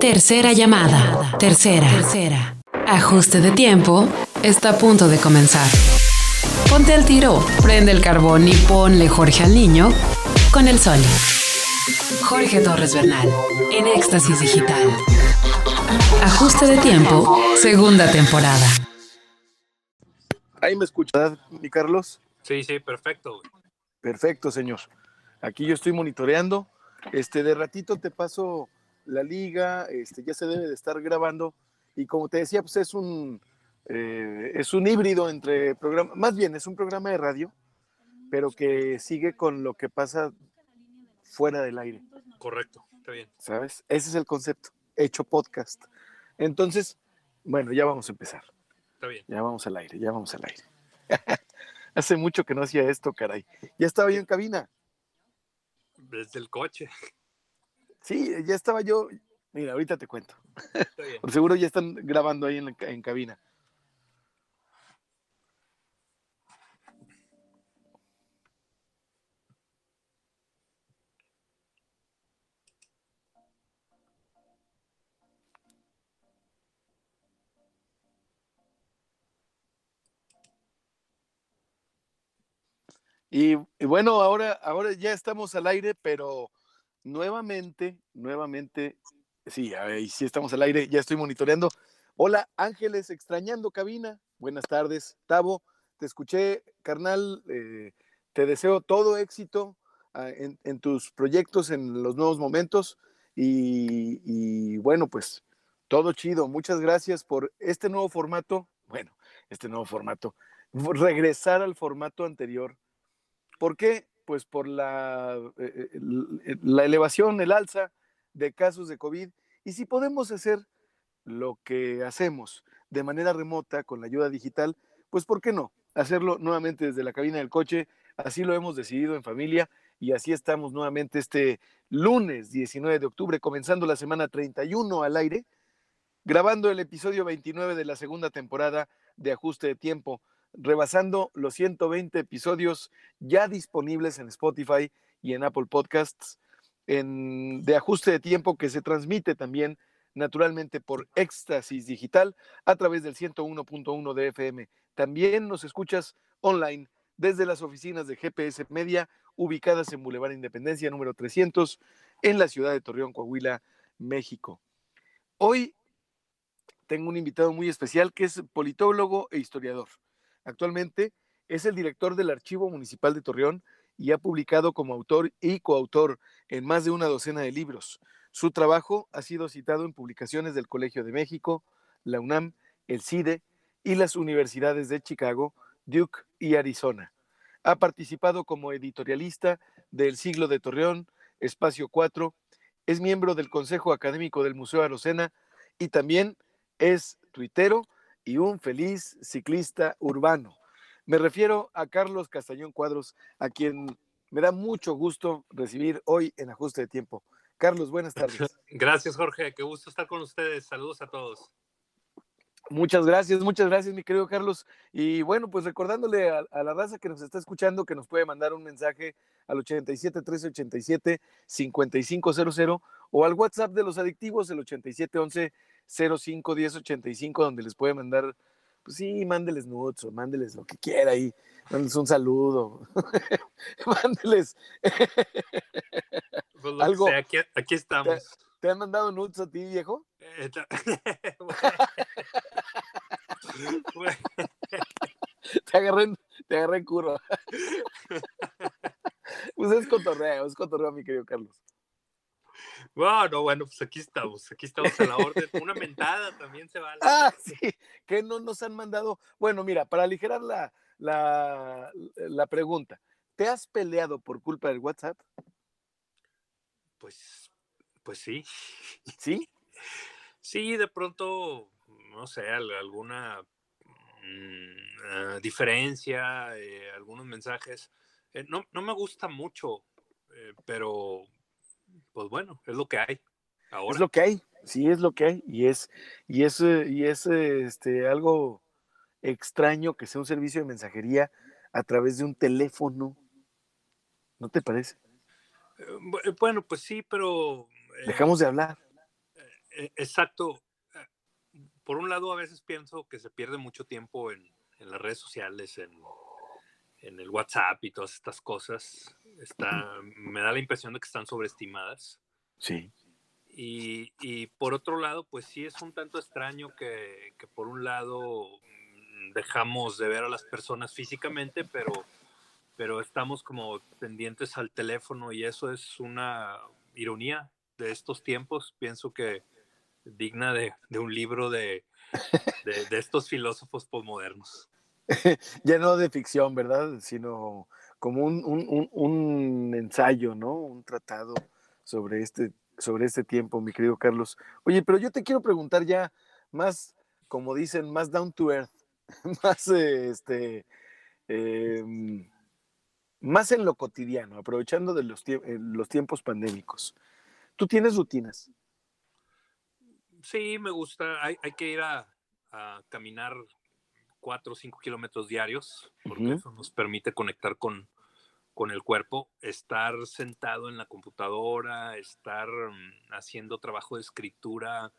Tercera llamada. Tercera. Tercera. Ajuste de tiempo. Está a punto de comenzar. Ponte al tiro, prende el carbón y ponle Jorge al niño con el sol. Jorge Torres Bernal, en Éxtasis Digital. Ajuste de tiempo, segunda temporada. Ahí me escuchas, mi Carlos. Sí, sí, perfecto. Perfecto, señor. Aquí yo estoy monitoreando. Este, de ratito te paso la liga, este, ya se debe de estar grabando. Y como te decía, pues es un, eh, es un híbrido entre programa, más bien es un programa de radio, pero que sigue con lo que pasa fuera del aire. Correcto, está bien. ¿Sabes? Ese es el concepto, hecho podcast. Entonces, bueno, ya vamos a empezar. Está bien. Ya vamos al aire, ya vamos al aire. Hace mucho que no hacía esto, caray. Ya estaba yo en cabina. Desde el coche. Sí, ya estaba yo. Mira, ahorita te cuento. Por seguro ya están grabando ahí en, en cabina. Y, bueno, ahora, ahora ya estamos al aire, pero nuevamente, nuevamente, sí, ahí sí estamos al aire, ya estoy monitoreando. Hola, Ángeles, extrañando cabina. Buenas tardes, Tavo. Te escuché, carnal. Eh, te deseo todo éxito ah, en, tus proyectos, en los nuevos momentos. Y, y bueno, pues todo chido. Muchas gracias por este nuevo formato. Bueno, este nuevo formato. Regresar al formato anterior ¿Por qué? Pues por la, eh, eh, la elevación, el alza de casos de COVID. Y si podemos hacer lo que hacemos de manera remota con la ayuda digital, pues ¿por qué no? Hacerlo nuevamente desde la cabina del coche. Así lo hemos decidido en familia y así estamos nuevamente este lunes 19 de octubre, comenzando la semana 31 al aire, grabando el episodio 29 de la segunda temporada de Ajuste de Tiempo rebasando los 120 episodios ya disponibles en Spotify y en Apple Podcasts en, de ajuste de tiempo que se transmite también naturalmente por Éxtasis Digital a través del 101.1 de FM. También nos escuchas online desde las oficinas de GPS Media ubicadas en Boulevard Independencia número 300 en la ciudad de Torreón, Coahuila, México. Hoy tengo un invitado muy especial que es politólogo e historiador. Actualmente es el director del Archivo Municipal de Torreón y ha publicado como autor y coautor en más de una docena de libros. Su trabajo ha sido citado en publicaciones del Colegio de México, la UNAM, el CIDE y las universidades de Chicago, Duke y Arizona. Ha participado como editorialista del Siglo de Torreón, Espacio 4, es miembro del Consejo Académico del Museo Arocena y también es tuitero y un feliz ciclista urbano. Me refiero a Carlos Castañón Cuadros, a quien me da mucho gusto recibir hoy en Ajuste de Tiempo. Carlos, buenas tardes. Gracias, Jorge. Qué gusto estar con ustedes. Saludos a todos. Muchas gracias, muchas gracias, mi querido Carlos. Y bueno, pues recordándole a, la raza que nos está escuchando que nos puede mandar un mensaje al 87 1387 5500 o al WhatsApp de los adictivos, el 8711 05 1085, donde les puede mandar, pues sí, mándeles nudes o mándeles lo que quiera ahí, mándeles un saludo, mándeles pues algo. aquí, aquí, estamos. ¿Te, han mandado nudes a ti, viejo? Eh, te agarré, te agarré en curva. pues es cotorreo, es cotorreo, mi querido Carlos. Bueno, bueno, pues aquí estamos, aquí estamos a la orden. Una mentada también se vale. Ah, sí, que no nos han mandado. Bueno, mira, para aligerar la, la, la pregunta, ¿te has peleado por culpa del WhatsApp? Pues, pues sí. ¿Sí? Sí, de pronto, no sé, alguna mm, ah, diferencia, eh, algunos mensajes. Eh, no, no, me gusta mucho, eh, pero pues bueno, es lo que hay. Ahora. Es lo que hay, sí, es lo que hay. Y es, y es, y es este, algo extraño que sea un servicio de mensajería a través de un teléfono. ¿No te parece? Bueno, pues sí, pero... Dejamos de hablar. exacto. Por un lado, a veces pienso que se pierde mucho tiempo en, en las redes sociales, en, en, el WhatsApp y todas estas cosas. Está, me da la impresión de que están sobreestimadas. Sí. Y, y, por otro lado, pues sí es un tanto extraño que, que, por un lado mm, dejamos de ver a las personas físicamente, pero, pero estamos como pendientes al teléfono y eso es una ironía de estos tiempos. Pienso que digna de, de un libro de, de, de, estos filósofos postmodernos. ya no de ficción, ¿verdad? Sino como un, un, un, ensayo, ¿no? Un tratado sobre este sobre este tiempo, mi querido Carlos. Oye, pero yo te quiero preguntar ya más, como dicen, más down to earth, más este, eh, más en lo cotidiano, aprovechando de los, eh, los tiempos pandémicos. ¿Tú tienes rutinas? Sí, me gusta. Hay, hay que ir a, a, caminar cuatro o cinco kilómetros diarios, porque uh -huh. eso nos permite conectar con, con el cuerpo, estar sentado en la computadora, estar mm, haciendo trabajo de escritura,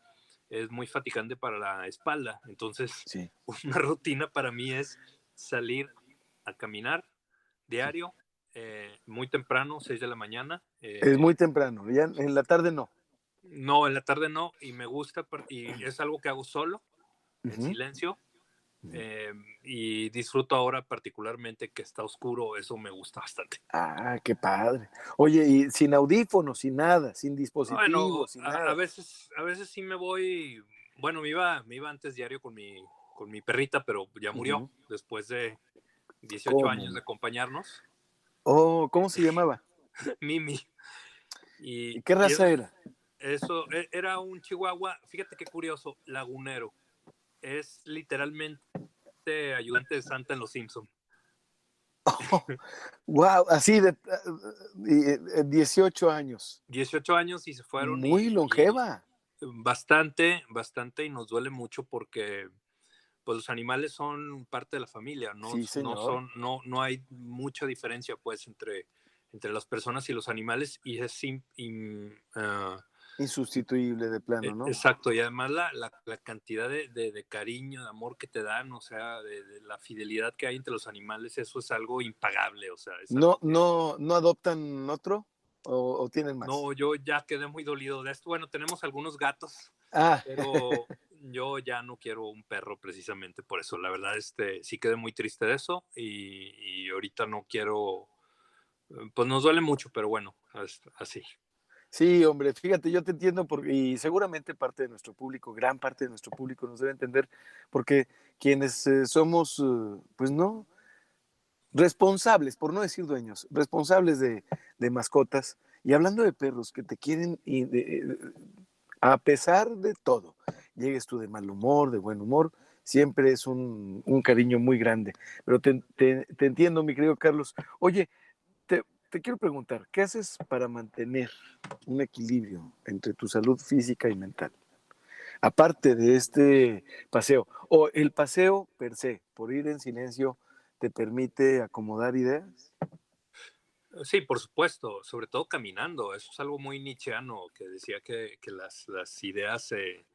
es muy fatigante para la espalda. Entonces, sí. una rutina para mí es salir a caminar diario, eh, muy temprano, 6 de la mañana. Eh, es muy temprano, ya en la tarde no. No, en la tarde no, y me gusta, y es algo que hago solo, en uh -huh. silencio, eh, y disfruto ahora particularmente que está oscuro, eso me gusta bastante. Ah, qué padre. Oye, y sin audífonos, sin nada, sin dispositivos, bueno, sin a, nada. a, veces, a veces sí me voy, bueno, me iba, me iba antes diario con mi, con mi perrita, pero ya murió uh -huh. después de 18 ¿Cómo? años de acompañarnos. Oh, ¿cómo se llamaba? Mimi. Y, ¿Y qué raza y era? Eso, e, era un chihuahua, fíjate qué curioso, lagunero es literalmente ayudante de Santa en Los Simpson. Oh, wow, así de uh, 18 años. 18 años y se fueron. Muy y, longeva. Y bastante, bastante y nos duele mucho porque pues los animales son parte de la familia, no, sí, no son, no, no hay mucha diferencia pues entre, entre las personas y los animales y es in, in, uh, insustituible de plano, ¿no? Exacto, y además la, la, la cantidad de, de, de, cariño, de amor que te dan, o sea, de, de, la fidelidad que hay entre los animales, eso es algo impagable, o sea. ¿No, no, ¿No adoptan otro o, o, tienen más? No, yo ya quedé muy dolido de esto. Bueno, tenemos algunos gatos, ah. pero yo ya no quiero un perro precisamente por eso. La verdad, este, sí quedé muy triste de eso y, y ahorita no quiero, pues nos duele mucho, pero bueno, así. Sí, hombre, fíjate, yo te entiendo porque, y seguramente parte de nuestro público, gran parte de nuestro público nos debe entender, porque quienes eh, somos, eh, pues no, responsables, por no decir dueños, responsables de, de mascotas, y hablando de perros que te quieren, y de, a pesar de todo, llegues tú de mal humor, de buen humor, siempre es un, un cariño muy grande. Pero te, te, te entiendo, mi querido Carlos. Oye, te quiero preguntar, ¿qué haces para mantener un equilibrio entre tu salud física y mental? Aparte de este paseo, o el paseo per se, por ir en silencio, ¿te permite acomodar ideas? Sí, por supuesto, sobre todo caminando. Eso es algo muy nicheano, que decía que, que las, las, ideas se,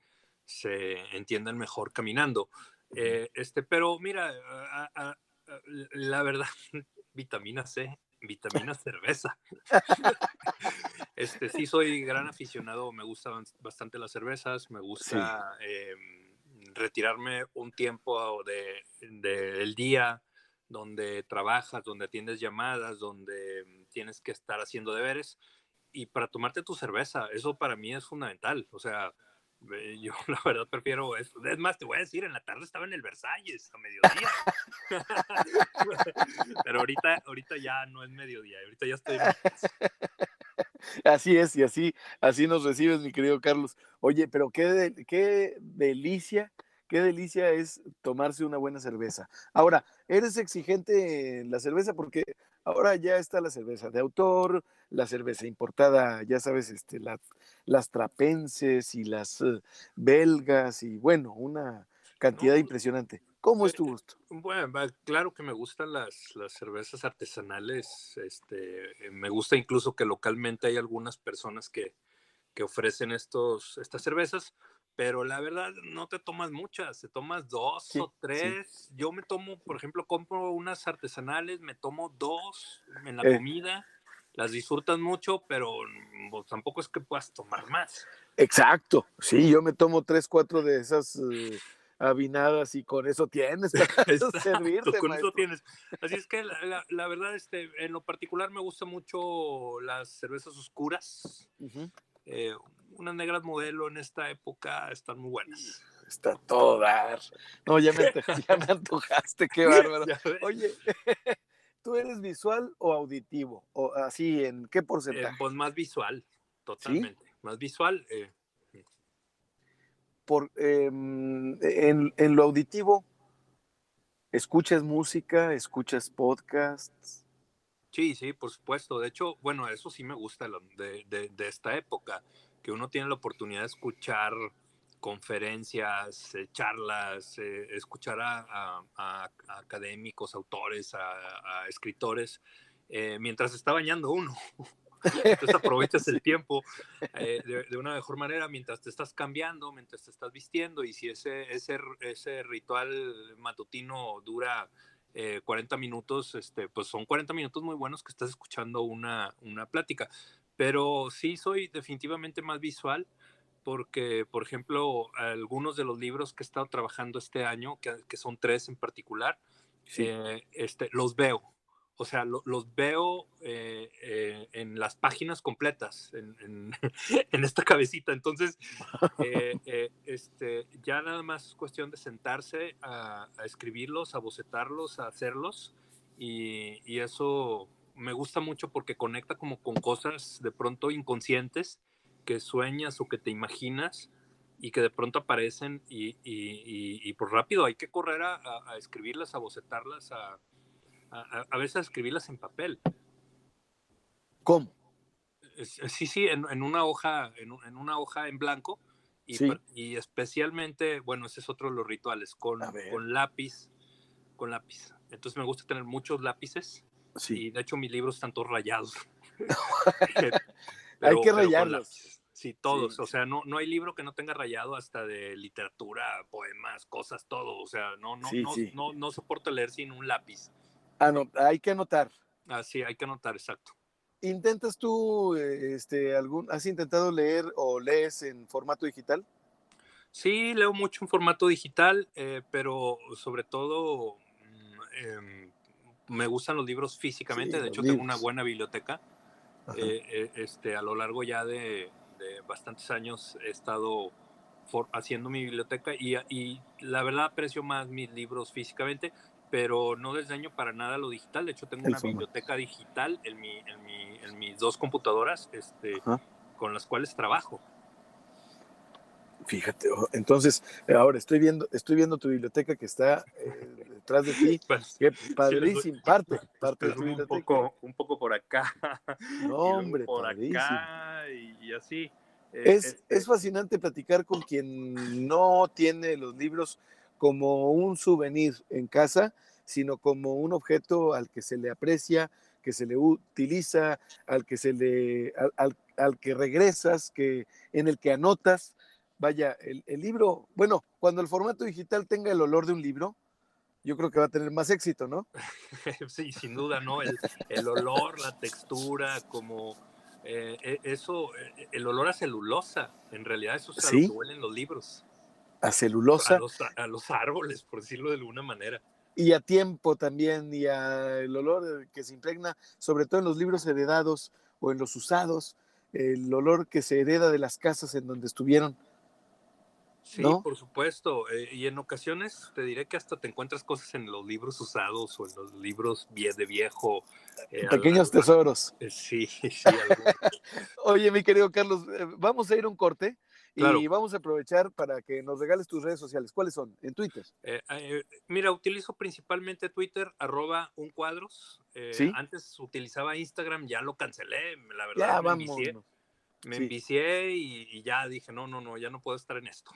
se, entienden mejor caminando. Eh, este, pero mira, a, a, a, la verdad, vitamina C vitamina cerveza. este, sí, soy gran aficionado, me gustan bastante las cervezas, me gusta sí. eh, retirarme un tiempo de, de, del día donde trabajas, donde atiendes llamadas, donde tienes que estar haciendo deberes y para tomarte tu cerveza, eso para mí es fundamental, o sea, yo la verdad prefiero eso. Es más, te voy a decir, en la tarde estaba en el Versalles a mediodía. Pero ahorita, ahorita ya no es mediodía, ahorita ya estoy. Así es, y así, así nos recibes, mi querido Carlos. Oye, pero qué, de, qué delicia, qué delicia es tomarse una buena cerveza. Ahora, ¿eres exigente en la cerveza? Porque ahora ya está la cerveza de autor, la cerveza importada, ya sabes, este, la, las trapenses y las uh, belgas y bueno, una cantidad no, impresionante. ¿Cómo es tu gusto? Bueno, claro que me gustan las, las cervezas artesanales. Este, me gusta incluso que localmente hay algunas personas que, que ofrecen estos, estas cervezas, pero la verdad no te tomas muchas, te tomas dos o tres. Yo me tomo, por ejemplo, compro unas artesanales, me tomo dos en la comida, las disfrutas mucho, pero pues, tampoco es que puedas tomar más. Exacto, sí, yo me tomo tres, cuatro de esas eh, avinadas y con eso tienes para servirte. Con eso tienes. Así es que la, la, verdad, este, en lo particular me gustan mucho las cervezas oscuras. eh, unas negras modelo en esta época están muy buenas. Está todo dar. No, ya me, ya me antojaste, qué bárbaro. Oye, ¿tú eres visual o auditivo? ¿O así, en qué porcentaje? Eh, pues más visual, totalmente. Más visual. Eh. Por, em, en, en lo auditivo, ¿escuchas música? ¿Escuchas podcasts? Sí, sí, por supuesto. De hecho, bueno, eso sí me gusta de, de, de, esta época que uno tiene la oportunidad de escuchar conferencias, eh, charlas, eh, escuchar a, académicos, autores, a, escritores, eh, mientras está bañando uno. Entonces aprovechas el tiempo de, una mejor manera mientras te estás cambiando, mientras te estás vistiendo y si ese, ese, ese ritual matutino dura 40 minutos, este, pues son 40 minutos muy buenos que estás escuchando una, una plática pero sí soy definitivamente más visual porque, por ejemplo, algunos de los libros que he estado trabajando este año, que, son tres en particular, eh, este, los veo. O sea, los veo eh, eh, en las páginas completas, en, esta cabecita. Entonces, este, ya nada más es cuestión de sentarse a, escribirlos, a bocetarlos, a hacerlos. y eso me gusta mucho porque conecta como con cosas de pronto inconscientes que sueñas o que te imaginas y que de pronto aparecen y, y, y, por rápido hay que correr a, a, escribirlas, a bocetarlas, a, a, veces a escribirlas en papel. ¿Cómo? Sí, sí, en, en una hoja, en, en, una hoja en blanco y, y, especialmente, bueno, ese es otro de los rituales, con, con lápiz, con lápiz. Entonces me gusta tener muchos lápices Sí. de hecho mis libros están todos rayados. hay que rayarlos. Sí, todos. O sea, no, no hay libro que no tenga rayado hasta de literatura, poemas, cosas, todo. O sea, no, no, no, no, no, soporto leer sin un lápiz. Ah, no, hay que anotar. Ah, sí, hay que anotar, exacto. ¿Intentas tú, este, algún, has intentado leer o lees en formato digital? Sí, leo mucho en formato digital, eh, pero sobre todo eh, me gustan los libros físicamente, de hecho tengo una buena biblioteca. Eh, eh, este, a lo largo ya de, bastantes años he estado haciendo mi biblioteca y, y, la verdad aprecio más mis libros físicamente, pero no desdeño para nada lo digital. De hecho tengo una biblioteca digital en, mi, en, mi, en mis dos computadoras este, con las cuales trabajo. Fíjate, entonces ahora estoy viendo, estoy viendo tu biblioteca que está eh, detrás de ti. Pues, Qué padrísimo, parte, parte un poco, un poco por acá. No, hombre, por acá y, así. Eh, es, este es fascinante platicar con quien no tiene los libros como un souvenir en casa, sino como un objeto al que se le aprecia, que se le utiliza, al que se le, al, al que regresas, que, en el que anotas vaya, el, libro, bueno, cuando el formato digital tenga el olor de un libro, yo creo que va a tener más éxito, ¿no? sí, sin duda, ¿no? El, olor, la textura, como eh, e, eso, eh, el olor a celulosa, en realidad eso es ¿Sí? lo que huelen los libros. A celulosa. A los, árboles, por decirlo de alguna manera. Y a tiempo también, y al olor que se impregna, sobre todo en los libros heredados o en los usados, el olor que se hereda de las casas en donde estuvieron Sí, por supuesto. Eh, y en ocasiones te diré que hasta te encuentras cosas en los libros usados o en los libros de viejo. Eh, Pequeños tesoros. Eh, sí, sí. Oye, mi querido Carlos, vamos a ir a un corte y vamos a aprovechar para que nos regales tus redes sociales. ¿Cuáles son? En Twitter. mira, utilizo principalmente Twitter, arroba un cuadros. Antes utilizaba Instagram, ya lo cancelé, la verdad. Ya, me vamos. Envicié, me envicié y, y ya dije, no, no, no, ya no puedo estar en esto.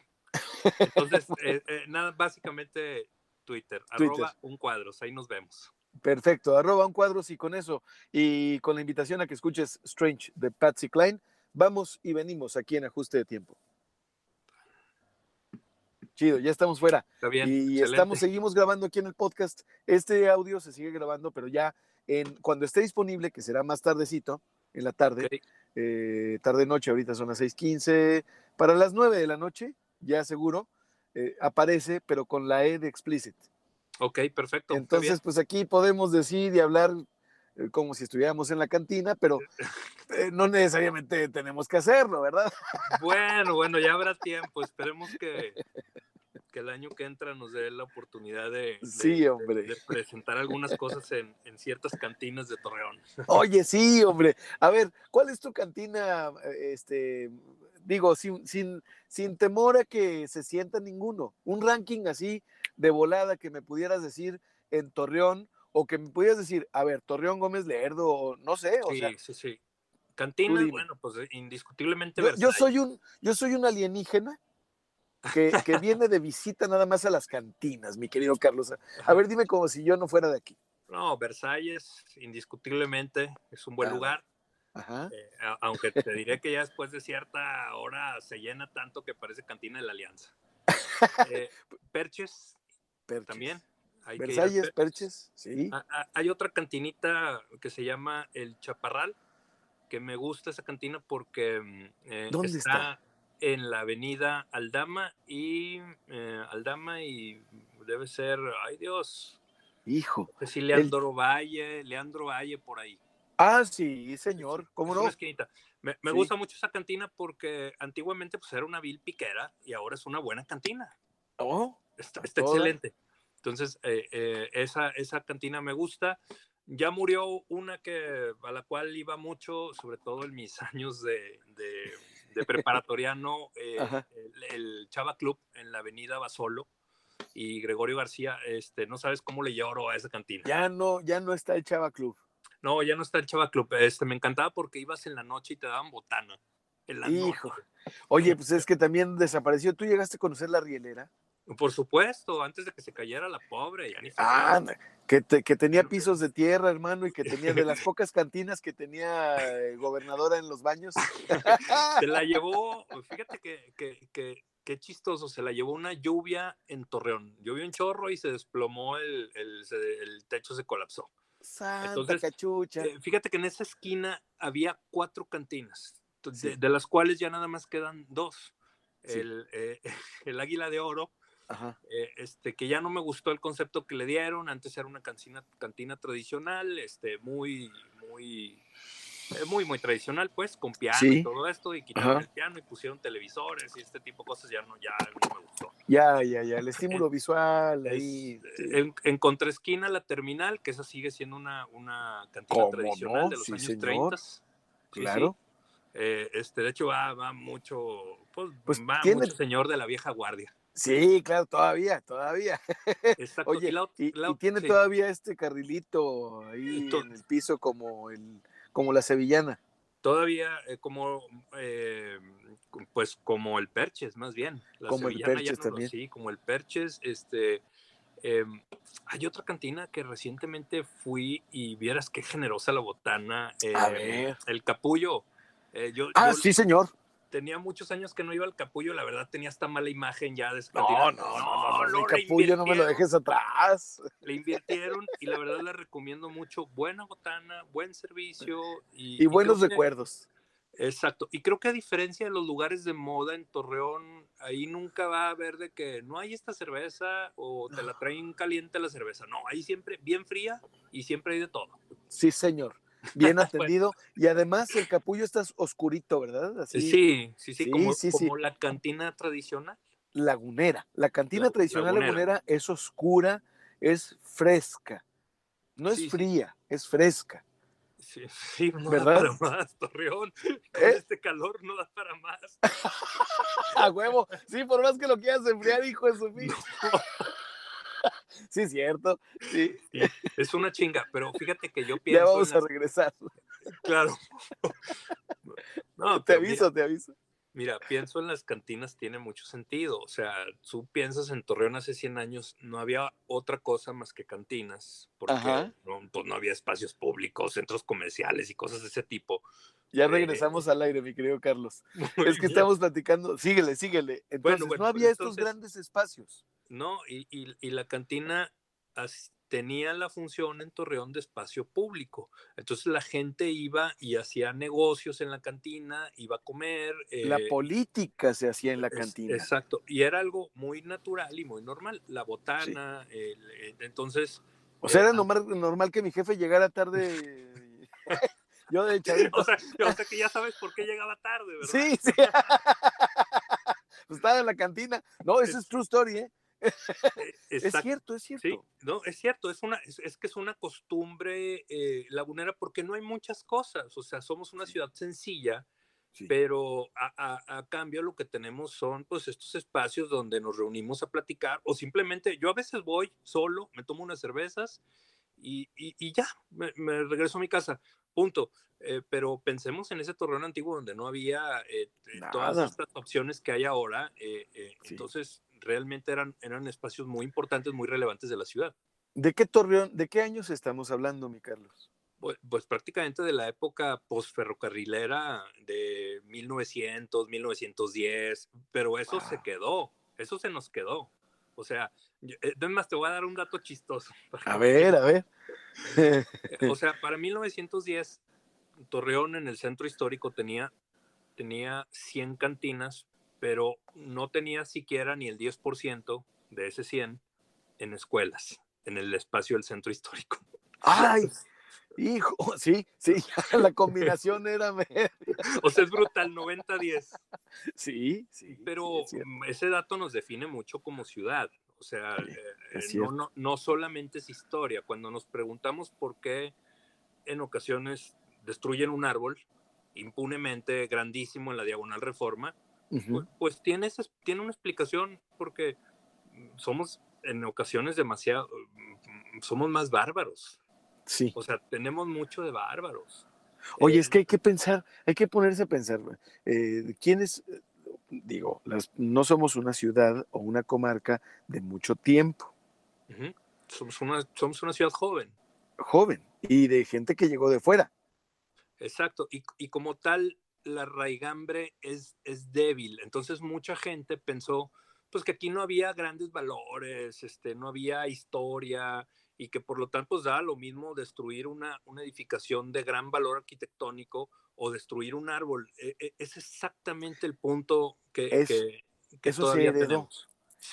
Entonces, eh, eh, nada, básicamente Twitter, arroba un cuadros, ahí nos vemos. Perfecto, arroba un cuadros y con eso, y con la invitación a que escuches Strange de Patsy Klein, vamos y venimos aquí en ajuste de tiempo. Chido, ya estamos fuera. Está bien. y excelente. estamos, seguimos grabando aquí en el podcast. Este audio se sigue grabando, pero ya en, cuando esté disponible, que será más tardecito, en la tarde, eh, tarde-noche, ahorita son las 6:15, para las 9 de la noche, ya seguro, eh, aparece, pero con la E de explicit. Ok, perfecto. Entonces, pues aquí podemos decir y hablar eh, como si estuviéramos en la cantina, pero eh, no necesariamente tenemos que hacerlo, ¿verdad? Bueno, bueno, ya habrá tiempo. Esperemos que, que el año que entra nos dé la oportunidad de, de- Sí, hombre. de presentar algunas cosas en, en ciertas cantinas de Torreón. Oye, sí, hombre. A ver, ¿cuál es tu cantina? Este, digo, sin, sin, sin temor a que se sienta ninguno. Un ranking así de volada que me pudieras decir en Torreón, o que me pudieras decir, a ver, Torreón Gómez Lerdo, o no sé, o Sí, sea, sí, sí. Cantinas, dime. bueno, pues eh, indiscutiblemente yo, yo soy un, yo soy un alienígena que, que viene de visita nada más a las cantinas, mi querido Carlos. A ver, dime como si yo no fuera de aquí. No, Versalles, indiscutiblemente, es un buen lugar. Ajá. eh, a- aunque te diré que ya después de cierta hora se llena tanto que parece cantina de la Alianza. Eh, Perches Perches. también. hay que Versalles, Perches. Perches, sí. Ah, ah, Hay otra cantinita que se llama El Chaparral, que me gusta esa cantina porque mm, eh, ¿Dónde está? en la avenida Aldama y Aldama y debe ser, ay Dios, Hijo. no sé si Leandro Valle, Leandro Valle por ahí. Ah, sí, señor. ¿Cómo no? una esquinita. Me, me Sí. gusta mucho esa cantina porque antiguamente pues era una vil piquera y ahora es una buena cantina. Oh, Está, excelente. Entonces, eh, eh, esa, esa cantina me gusta. Ya murió una que, a la cual iba mucho, sobre todo en mis años de, de, de preparatoriano, eh, el Chava Club en la avenida Basolo y Gregorio García, este, no sabes cómo le lloro a esa cantina. ya no, ya no está el Chava Club. No, ya no está el Chava Club. Este, me encantaba porque ibas en la noche y te daban botana. En la Hijo. noche. Oye, pues es que también desapareció. ¿Tú llegaste a conocer la rielera? Por supuesto, antes de que se cayera la pobre. Ya ni Ah, que, te- que tenía pisos de tierra, hermano, y que tenía de las pocas cantinas que tenía eh, gobernadora en los baños. se la llevó, fíjate que, que, que, qué chistoso, se la llevó una lluvia en Torreón. Llovió un chorro y se desplomó, el, el techo se colapsó. Santa Entonces, cachucha. Eh, fíjate que en esa esquina había cuatro cantinas, Sí. de, de las cuales ya nada más quedan dos. Sí. El, eh, el Águila de Oro, Ajá. eh, este, que ya no me gustó el concepto que le dieron. Antes era una cantina, cantina tradicional, este, muy, muy, muy, muy tradicional, pues, con piano Sí. y todo esto, y quitaron Ajá. el piano y pusieron televisores y este tipo de cosas, ya no, ya no me gustó. Ya, ya, ya. El estímulo visual ahí. Es- en, en contraesquina, la terminal, que esa sigue siendo una, una cantina ¿Cómo tradicional no? de los Sí, años señor. 30. Sí, sí. Claro. Eh, este, de hecho, va, va mucho, pues, Pues va tiene- mucho señor de la vieja guardia. Sí, claro, todavía, todavía. Exacto. Oye, la y, la y tiene todavía este carrilito ahí en el piso como el como la sevillana. todavía eh, como eh, pues como el Perches más bien La Como el sevillana ya Perches no lo- también. sí como el Perches este em, hay otra cantina que recientemente fui y vieras qué generosa la botana A em, ver. el capullo Eh, yo, Ah, yo sí, señor. Tenía muchos años que no iba al capullo la verdad tenía esta mala imagen ya de No, no, no, no, no, capullo no me lo dejes atrás. le invirtieron y la verdad le recomiendo mucho buena botana, buen servicio y, Y y buenos que- recuerdos. Exacto, y creo que a diferencia de los lugares de moda en Torreón, ahí nunca va a haber de que no hay esta cerveza o te la traen caliente la cerveza, no, ahí siempre bien fría y siempre hay de todo. Sí, señor. Bien atendido. Y además el capullo está oscurito, ¿verdad? Así, Sí, sí, sí, Sí, como, sí, sí. como la cantina tradicional. lagunera. La cantina La- tradicional lagunera. lagunera es oscura, es fresca. No es fría, es fresca. Sí, sí, no ¿Verdad? da para más, Torreón. Con ¿Eh? este calor no da para más. A huevo. Sí, por más que lo quieras enfriar, hijo de su fi- Sí, cierto. Sí, Sí, es una chinga, pero fíjate que yo ya pienso. vamos en a regresar. Claro. No, Te mira, aviso, te aviso. Mira, pienso en las cantinas, tiene mucho sentido. O sea, tú piensas en Torreón hace 100 años, no había otra cosa más que cantinas, porque no, pues no había espacios públicos, centros comerciales y cosas de ese tipo. Ya regresamos al aire, mi querido Carlos. es que estamos platicando. Síguele, síguele. Entonces, no había estos grandes espacios. No, y, y, la cantina tenía la función en Torreón de espacio público. Entonces la gente iba y hacía negocios en la cantina, iba a comer. la eh, política se hacía en la cantina. exacto, y era algo muy natural y muy normal. La botana, entonces... O sea, era eh, normal, normal que mi jefe llegara tarde. yo de hecho. O sea, o sea, que ya sabes por qué llegaba tarde, ¿verdad? Sí, sí. Estaba en la cantina. No, esa es true story, ¿eh? E, es cierto, es cierto. Sí, no, es cierto, es, una, es, que es una costumbre eh, lagunera porque no hay muchas cosas, o sea, somos una ciudad sencilla, pero a, cambio lo que tenemos son pues estos espacios donde nos reunimos a platicar o simplemente yo a veces voy solo, me tomo unas cervezas y, y, ya, me, regreso a mi casa, punto. Eh, pero pensemos en ese torreón antiguo donde no había eh, todas estas opciones que hay ahora, entonces realmente eran, eran espacios muy importantes, muy relevantes de la ciudad. ¿De qué Torreón, de qué años estamos hablando, mi Carlos? Pues, pues prácticamente de la época postferrocarrilera de 1900, 1910, pero eso se quedó, eso se nos quedó. O sea, además te voy a dar un dato chistoso. A ver, a ver. o sea, para 1910, Torreón en el centro histórico tenía, tenía 100 cantinas pero no tenía siquiera ni el 10% de ese 100 en escuelas, en el espacio del centro histórico. ¡Ay! Hijo, sí, sí, la combinación era O sea, es brutal, 90-10. Sí, sí. Pero ese dato nos define mucho como ciudad. O sea, eh, no, no solamente es historia. Cuando nos preguntamos por qué en ocasiones destruyen un árbol impunemente grandísimo en la diagonal reforma, pues, pues, tiene, tiene una explicación porque somos en ocasiones demasiado, mm, somos más bárbaros. Sí. O sea, tenemos mucho de bárbaros. Oye, es que hay que pensar, hay que ponerse a pensar, eh, ¿quiénes, digo, las, no somos una ciudad o una comarca de mucho tiempo? somos, una, somos una ciudad joven. Joven, y de gente que llegó de fuera. Exacto, y, y como tal, la raigambre es, es débil. Entonces mucha gente pensó pues que aquí no había grandes valores, este, no había historia y que por lo tanto pues da lo mismo destruir una, una edificación de gran valor arquitectónico o destruir un árbol. E, e, es exactamente el punto que, que, eso todavía se heredó.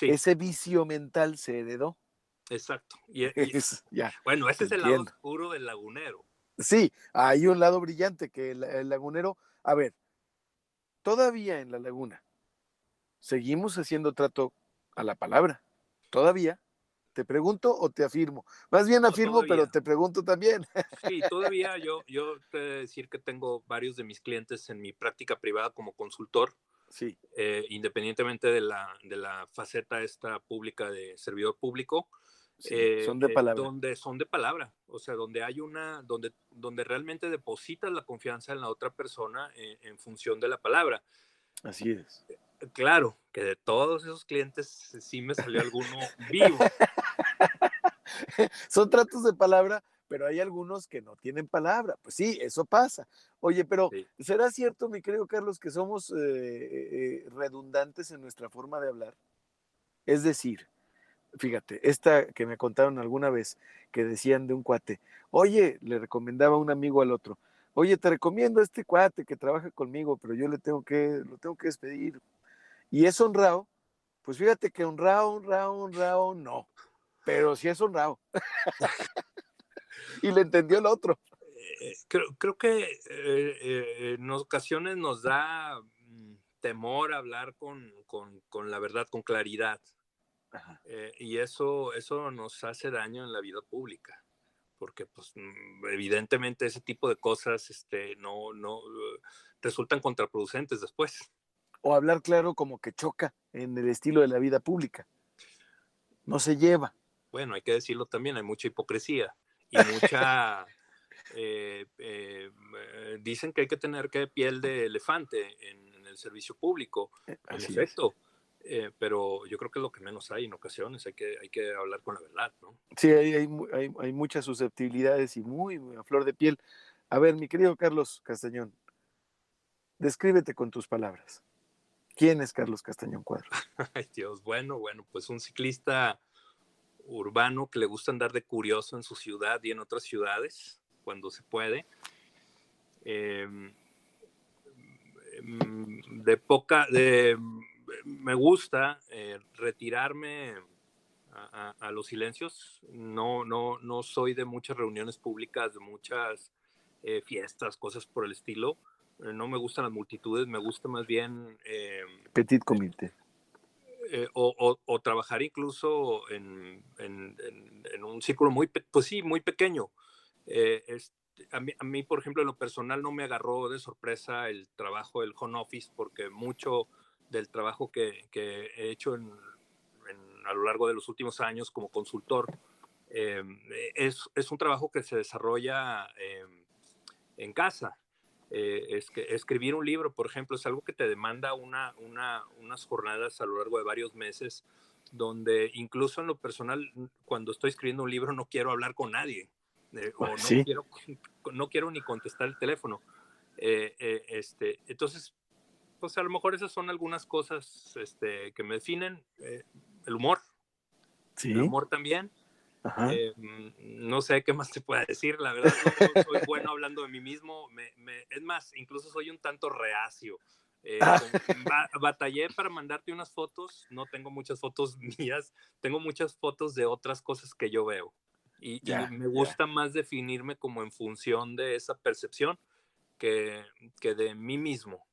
Ese vicio mental se heredó. Exacto. Y, bueno, ese es el lado oscuro del lagunero. Sí, hay un lado brillante que el lagunero a ver, todavía en la laguna seguimos haciendo trato a la palabra. Todavía. ¿Te pregunto o te afirmo? Más bien afirmo, pero te pregunto también. Sí, todavía yo, yo te decir que tengo varios de mis clientes en mi práctica privada como consultor. Sí. Eh, independientemente de la, de la faceta esta pública de servidor público, eh, son de palabra. donde son de palabra, o sea, donde hay una, donde, donde realmente depositas la confianza en la otra persona eh, en, función de la palabra. Así es. Claro, que de todos esos clientes sí me salió alguno vivo. son tratos de palabra, pero hay algunos que no tienen palabra. Pues sí, eso pasa. Oye, pero ¿será cierto, mi querido Carlos, que somos redundantes en nuestra forma de hablar? Es decir, fíjate, esta que me contaron alguna vez, que decían de un cuate, oye, le recomendaba un amigo al otro, oye, te recomiendo a este cuate que trabaja conmigo, pero yo le tengo que, lo tengo que despedir. Y es honrado, pues fíjate que honrado, honrado, honrado, no, pero sí es honrado. y le entendió el otro. Eh, creo, creo que eh, eh, en ocasiones nos da mm, temor hablar con, con, con la verdad, con claridad. Eh, y eso, eso nos hace daño en la vida pública, porque pues, mm, evidentemente ese tipo de cosas este, no, no resultan contraproducentes después. O hablar claro como que choca en el estilo de la vida pública. No se lleva. Bueno, hay que decirlo también, hay mucha hipocresía y mucha... Eh, eh, dicen que hay que tener que piel de elefante en, el servicio público. En efecto, eh, pero yo creo que es lo que menos hay en ocasiones, hay que, hay que hablar con la verdad, ¿no? Sí, hay, hay, hay, muchas susceptibilidades y muy, muy, a flor de piel. A ver, mi querido Carlos Castañón, descríbete con tus palabras. ¿Quién es Carlos Castañón Cuadro? Ay, Dios, bueno, bueno, pues un ciclista urbano que le gusta andar de curioso en su ciudad y en otras ciudades, cuando se puede. Em, em, de poca, de, me gusta eh, retirarme a, los silencios. No, no, no soy de muchas reuniones públicas, de muchas eh, fiestas, cosas por el estilo. Eh, no me gustan las multitudes, me gusta más bien... Em, Petit comité. O, o, trabajar incluso en, en, en, un círculo muy, pues sí, muy pequeño. Es, a mí, a mí, por ejemplo, en lo personal no me agarró de sorpresa el trabajo del home office porque mucho del trabajo que, que he hecho en, a lo largo de los últimos años como consultor eh, es, es, un trabajo que se desarrolla eh, en casa. Eh, es que escribir un libro, por ejemplo, es algo que te demanda una, una, unas jornadas a lo largo de varios meses, donde incluso en lo personal, cuando estoy escribiendo un libro, no quiero hablar con nadie. o no, quiero, no quiero ni contestar el teléfono. este, entonces, pues a lo mejor esas son algunas cosas este, que me definen. Eh, el humor. ¿Sí? El humor también. Eh, mm, no sé qué más te pueda decir, la verdad, no, soy bueno hablando de mí mismo. es más, incluso soy un tanto reacio. Eh, ah. batallé para mandarte unas fotos, no tengo muchas fotos mías, tengo muchas fotos de otras cosas que yo veo. Y, me gusta más definirme como en función de esa percepción que, que de mí mismo.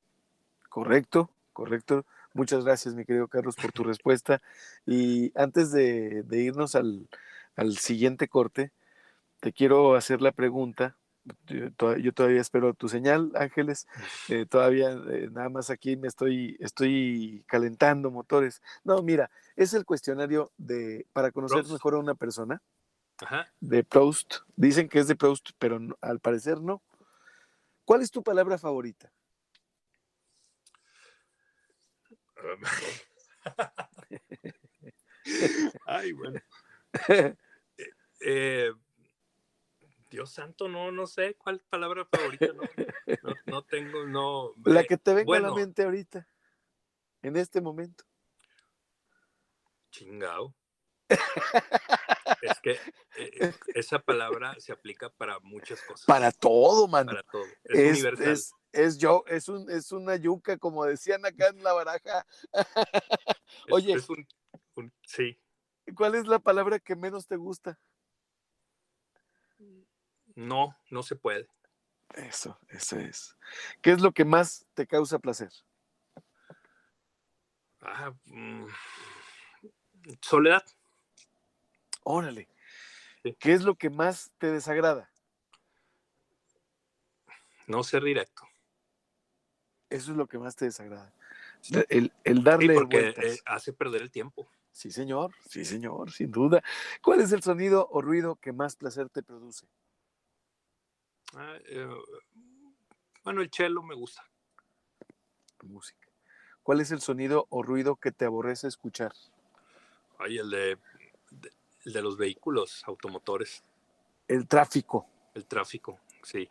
Correcto, correcto. Muchas gracias, mi querido Carlos, por tu respuesta. Y antes de, irnos al, siguiente corte, te quiero hacer la pregunta. Yo, todavía espero tu señal, Ángeles. Eh, todavía eh, nada más aquí me estoy, estoy calentando motores. No, mira, es el cuestionario de para conocer mejor a una persona. De Proust. Dicen que es de Proust, pero al parecer no. ¿Cuál es tu palabra favorita? Ay, bueno. Eh, eh, Dios santo, no, no sé cuál palabra favorita, no, tengo, no. La que te venga a la mente ahorita, en este momento. Chingao. es que eh, esa palabra se aplica para muchas cosas. Para todo, man. Para todo. Es, universal es yo, es un, es una yuca, como decían acá en la baraja. Oye, sí. ¿Cuál es la palabra que menos te gusta? No, no se puede. Eso, eso es. ¿Qué es lo que más te causa placer? Ah, mm, soledad. Órale. ¿Qué es lo que más te desagrada? No ser directo. Eso es lo que más te desagrada. El, el darle. porque eh, hace perder el tiempo. Sí, señor, sí, señor, sin duda. ¿Cuál es el sonido o ruido que más placer te produce? Ah, eh, bueno, el cello me gusta. Música. ¿Cuál es el sonido o ruido que te aborrece escuchar? Ay, el de, el de los vehículos automotores. El tráfico. El tráfico, sí.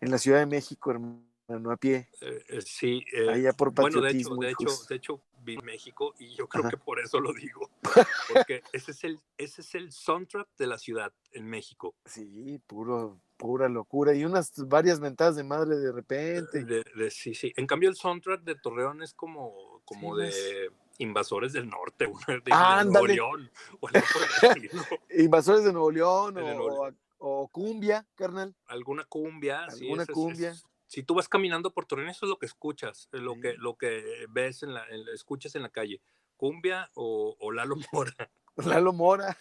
En la Ciudad de México, hermano no a pie. Eh, eh, sí, eh, por bueno, de hecho, de hecho, de hecho, vi México y yo creo que por eso lo digo, porque ese es el, ese es el soundtrack de la ciudad en México. Sí, puro, pura locura y unas varias ventadas de madre de repente. De, sí, sí. En cambio el soundtrack de Torreón es como, como de invasores del norte, de, Nuevo León. invasores de Nuevo León o, cumbia, carnal. Alguna cumbia, Alguna cumbia si tú vas caminando por Torreón, eso es lo que escuchas, eh, lo, que, lo que ves, en la, escuchas en la calle. Cumbia o, Lalo Mora. Lalo Mora.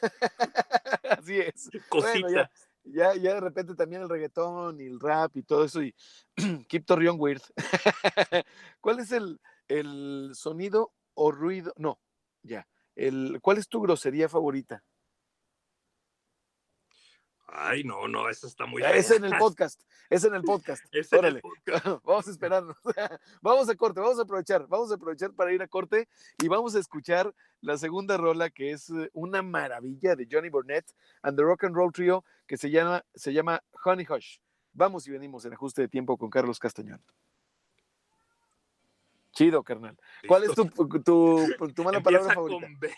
Así es. Cosita. ya, ya, de repente también el reggaetón y el rap y todo eso y Keep Torreón Weird. ¿Cuál es el, el, sonido o ruido? No, ya. El, ¿Cuál es tu grosería favorita? Ay, no, no, eso está muy. Es en el podcast, es en el podcast. Órale. Vamos a esperarnos. vamos a corte, vamos a aprovechar, vamos a aprovechar para ir a corte y vamos a escuchar la segunda rola que es eh, una maravilla de Johnny Burnett and the Rock and Roll Trio que se llama, se llama Honey Hush. Vamos y venimos en ajuste de tiempo con Carlos Castañón. Chido, carnal. ¿Cuál es tu, tu, tu mala palabra favorita? con B.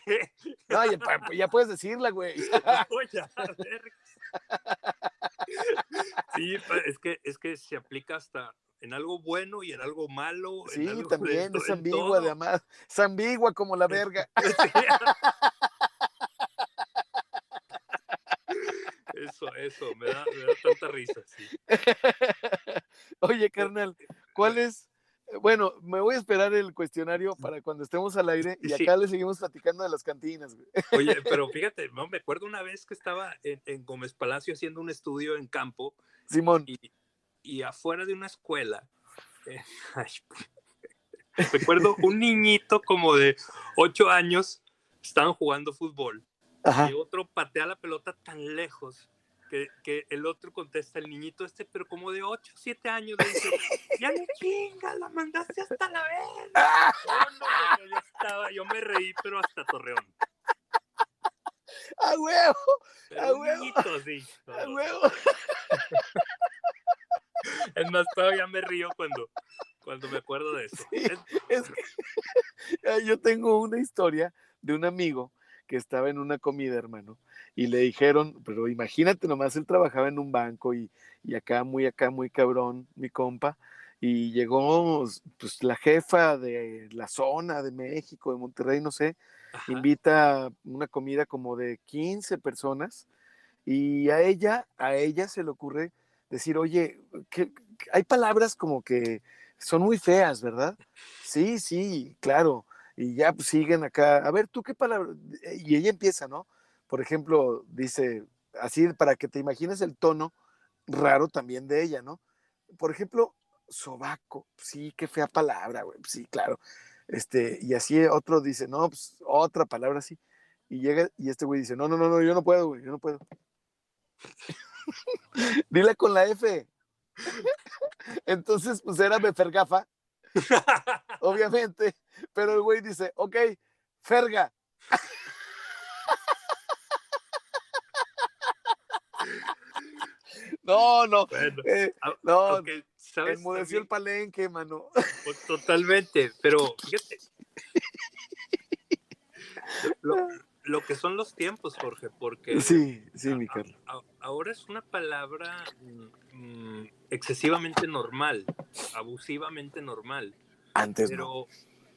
No, ya, puedes decirla, güey. No, ya, a ver. Sí, es que, es que se aplica hasta en algo bueno y en algo malo. en Sí, algo también es ambigua, además. Es ambigua como la verga. Eso, eso, me da, me da tanta risa, sí. Oye, carnal, ¿cuál es? Bueno, me voy a esperar el cuestionario para cuando estemos al aire y Sí. acá le seguimos platicando de las cantinas, güey. Oye, pero fíjate, no, me acuerdo una vez que estaba en, en Gómez Palacio haciendo un estudio en campo Simón, y, y afuera de una escuela, eh, ay, recuerdo un niñito como de ocho años, estaban jugando fútbol ajá. y otro patea la pelota tan lejos que, que el otro contesta, el niñito este, pero como de 8, 7 años, le dice, ya no chingas, la mandaste hasta la vez. No, yo estaba, yo me reí, pero hasta Torreón. ¡A huevo! Pero ¡A huevo! niñito, sí. ¡A huevo! Es más, todavía me río cuando, cuando me acuerdo de eso. Sí. Es- que Ay, yo tengo una historia de un amigo que estaba en una comida, hermano, y le dijeron, pero imagínate nomás, él trabajaba en un banco y, y acá, muy acá, muy cabrón, mi compa, y llegó pues la jefa de la zona de México, de Monterrey, no sé, ajá. invita a una comida como de 15 personas y a ella, a ella se le ocurre decir, oye, que hay palabras como que son muy feas, ¿verdad? Sí, sí, claro. Y ya pues, siguen acá. A ver, ¿tú qué palabra? Y ella empieza, ¿no? Por ejemplo, dice, así para que te imagines el tono raro también de ella, ¿no? Por ejemplo, sobaco. Sí, qué fea palabra, güey. Sí, claro. Este, y así otro dice, no, pues otra palabra así. Y llega, y este güey dice, no, no, no, no, yo no puedo, güey, yo no puedo. Dile con la F. Entonces, pues era Befergafa, obviamente, pero el güey dice, ok, Ferga. No, no, Bueno, eh, a- no, aunque, ¿sabes? enmudeció el También, palenque, mano. pues, totalmente, pero fíjate. Lo, lo que son los tiempos, Jorge, porque Sí, sí, a- mi Carlos. ahora es una palabra mm, excesivamente normal, abusivamente normal. Antes no. Pero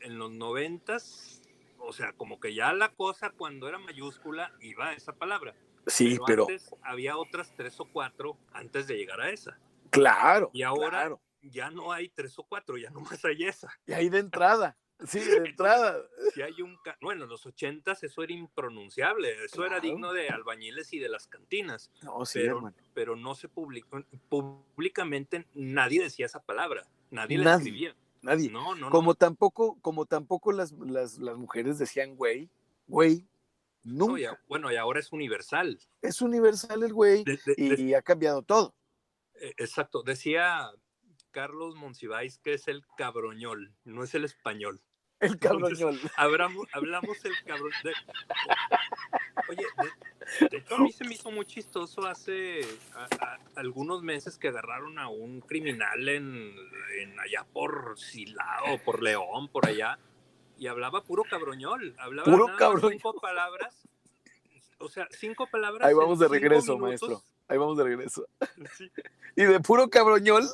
en los noventas, o sea, como que ya la cosa cuando era mayúscula iba a esa palabra. Sí, pero antes había otras tres o cuatro antes de llegar a esa. claro. Y ahora claro. ya no hay tres o cuatro, ya nomás hay esa. Y ahí de entrada. Sí, de entrada. Si hay un ca- bueno, en los ochentas eso era impronunciable, eso era digno de albañiles y de las cantinas, No, sí, pero, hermano. pero no se publicó públicamente nadie decía esa palabra, nadie la escribía. Nadie. No, no, Como no. tampoco, como tampoco las, las, las mujeres decían güey, güey, No, nunca. a- bueno, y ahora es universal. Es universal el güey De- de- y, de- ha cambiado todo. Eh, Exacto, decía Carlos Monsiváis que es el cabroñol, no es el español. El Entonces, cabroñol. Hablamos, hablamos el cabrón. de- oye, de, de hecho a mí se me hizo muy chistoso hace a- a- algunos meses que agarraron a un criminal en, en allá por Silao, por León, por allá, y hablaba puro cabroñol. Hablaba Puro nada cabroñol. cinco palabras. O sea, cinco palabras. Ahí vamos de regreso, minutos. maestro. Ahí vamos de regreso. Sí. Y de puro cabroñol,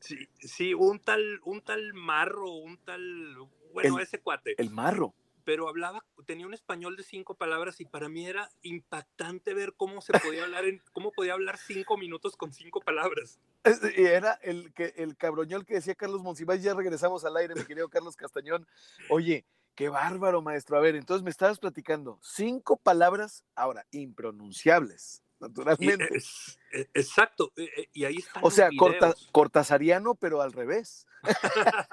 Sí, sí, un tal, un tal marro, un tal, bueno, El- ese cuate, el marro. pero hablaba, tenía un español de cinco palabras y para mí era impactante ver cómo se podía hablar en, cómo podía hablar cinco minutos con cinco palabras. Es- y Era el, que, el cabroñol que decía Carlos Monsiváis. Ya regresamos al aire, mi querido Carlos Castañón. Oye, qué bárbaro, maestro. A ver, entonces me estabas platicando. Cinco palabras, ahora, impronunciables, Y, naturalmente. es- e- exacto, e- e- y ahí están O sea, corta, cortasariano, pero al revés.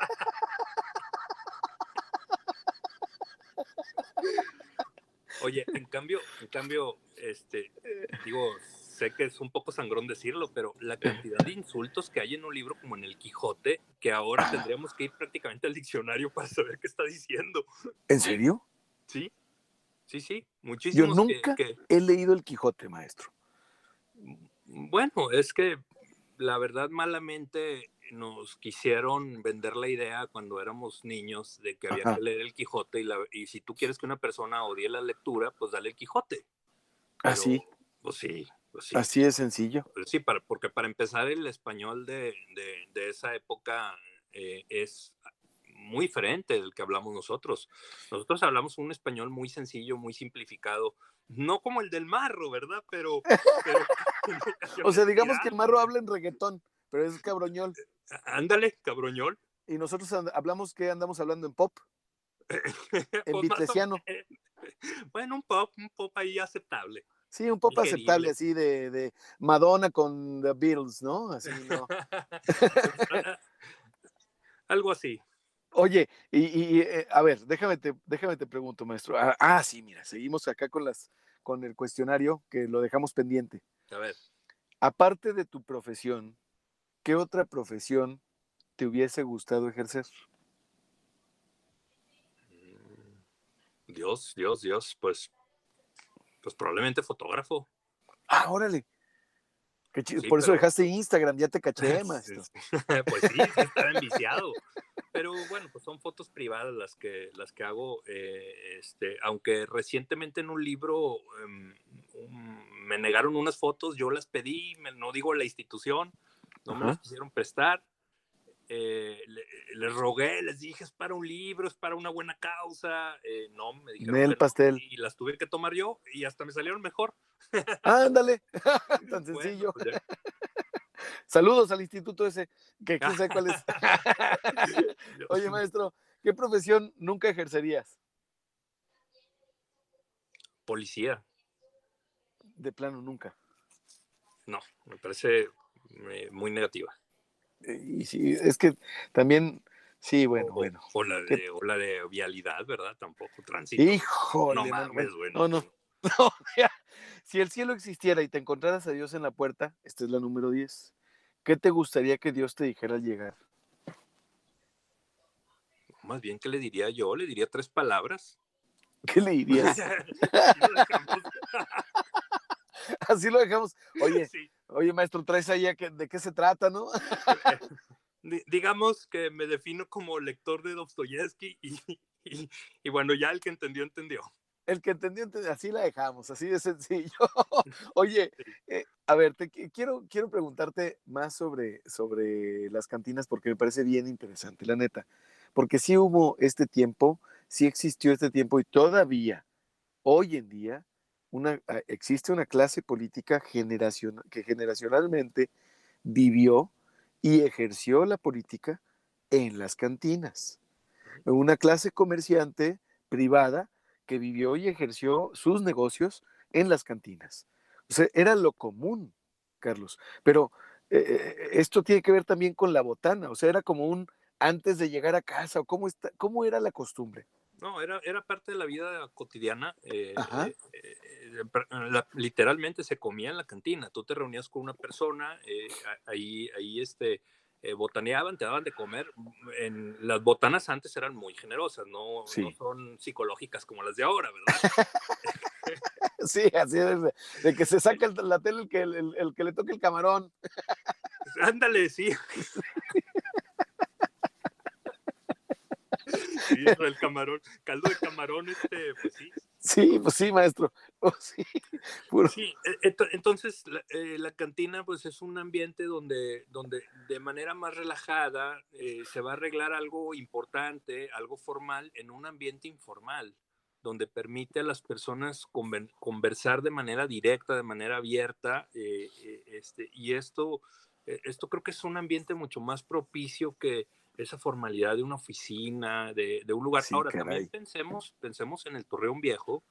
Oye, en cambio, en cambio, este, digo, sé que es un poco sangrón decirlo, pero la cantidad de insultos que hay en un libro como en el Quijote, que ahora tendríamos que ir prácticamente al diccionario para saber qué está diciendo. ¿En serio? Sí, sí, sí, muchísimos. Yo que- nunca que- he leído el Quijote, maestro. bueno, es que la verdad malamente nos quisieron vender la idea cuando éramos niños de que había que leer el Quijote y, la, y, si tú quieres que una persona odie la lectura, pues dale el Quijote. Así. Pues sí, pues sí. Así de sencillo. Pues sí, para, porque para empezar el español de, de, de esa época eh, es muy diferente del que hablamos nosotros. Nosotros hablamos un español muy sencillo, muy simplificado, no como el del marro, ¿verdad? Pero... pero o sea, digamos que el marro habla en reggaetón, pero es cabroñol. Ándale, cabroñol. Y nosotros hablamos que andamos hablando en pop. en Pues vitlesiano. Bueno, un pop, un pop ahí aceptable. Sí, un pop aceptable, así de, de, Madonna con The Beatles, ¿no? Así, ¿no? Algo así. Oye, y, y eh, a ver, déjame te, déjame te pregunto, maestro. Ah, ah, sí, mira, seguimos acá con las con el cuestionario que lo dejamos pendiente. A ver. Aparte de tu profesión, ¿qué otra profesión te hubiese gustado ejercer? Dios, Dios, Dios, pues, pues probablemente fotógrafo. Ah, órale. Sí, Por eso pero... dejaste Instagram, ya te caché, maestro. pues sí, estaba enviciado. Pero bueno, pues son fotos privadas las que, las que hago. Eh, este, aunque recientemente en un libro um, me negaron unas fotos, yo las pedí, me, no digo la institución, no me las quisieron prestar. Eh, les le rogué, les dije, es para un libro, es para una buena causa. Eh, no, me dijeron. El pastel. No, y las tuve que tomar yo y hasta me salieron mejor. Ándale, tan sencillo. Bueno, pues Saludos al instituto ese, que quién sabe cuál es. Oye, maestro, ¿qué profesión nunca ejercerías? Policía. De plano, nunca. No, me parece muy negativa. Y sí, es que también, sí, bueno, o, bueno. O la, de, o la de vialidad, ¿verdad? Tampoco, tránsito. Híjole. No mames, bueno. No, no. No, mira, si el cielo existiera y te encontraras a Dios en la puerta, esta es la número 10. ¿Qué te gustaría que Dios te dijera al llegar? Más bien, ¿qué le diría yo? Le diría tres palabras. ¿Qué le dirías? Así lo dejamos. Oye, sí. Oye, maestro, traes ahí de qué se trata, ¿no? Digamos que me defino como lector de Dostoyevsky y, y, y bueno, ya el que entendió, entendió el que entendió, entendió, así la dejamos, así de sencillo. Oye, eh, a ver, te quiero, quiero preguntarte más sobre, sobre las cantinas porque me parece bien interesante, la neta. Porque sí hubo este tiempo, sí existió este tiempo y todavía, hoy en día, una, existe una clase política que generacionalmente vivió y ejerció la política en las cantinas. Una clase comerciante privada que vivió y ejerció sus negocios en las cantinas. O sea, era lo común, Carlos. Pero eh, esto tiene que ver también con la botana, o sea, era como un antes de llegar a casa, o cómo, está, cómo era la costumbre. No, era, era parte de la vida cotidiana. Eh, eh, eh, la, literalmente se comía en la cantina. Tú te reunías con una persona, ahí, ahí este, botaneaban, te daban de comer. En, las botanas antes eran muy generosas, no, sí. no son psicológicas como las de ahora, ¿verdad? sí, así es, de, de que se saca el, la tele el que, el, el que le toque el camarón. Ándale, sí. Sí, el camarón, caldo de camarón, este, pues sí. Sí, pues sí, maestro. Oh, sí, puro. sí, entonces la, eh, la, cantina pues es un ambiente donde, donde de manera más relajada eh, se va a arreglar algo importante, algo formal, en un ambiente informal, donde permite a las personas conversar de manera directa, de manera abierta, eh, este, y esto, esto creo que es un ambiente mucho más propicio que esa formalidad de una oficina, de, de un lugar. Sí, Ahora, caray. también pensemos, pensemos en el Torreón Viejo.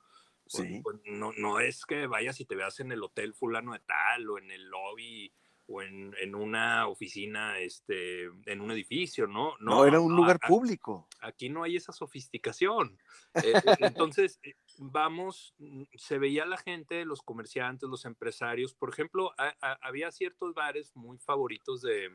Sí. Pues, pues, no, no es que vayas y te veas en el hotel fulano de tal o en el lobby o en, en una oficina, este, en un edificio, ¿no? No, no era un lugar a, público. Aquí no hay esa sofisticación. Eh, entonces, vamos, se veía la gente, los comerciantes, los empresarios. Por ejemplo, a, había ciertos bares muy favoritos de,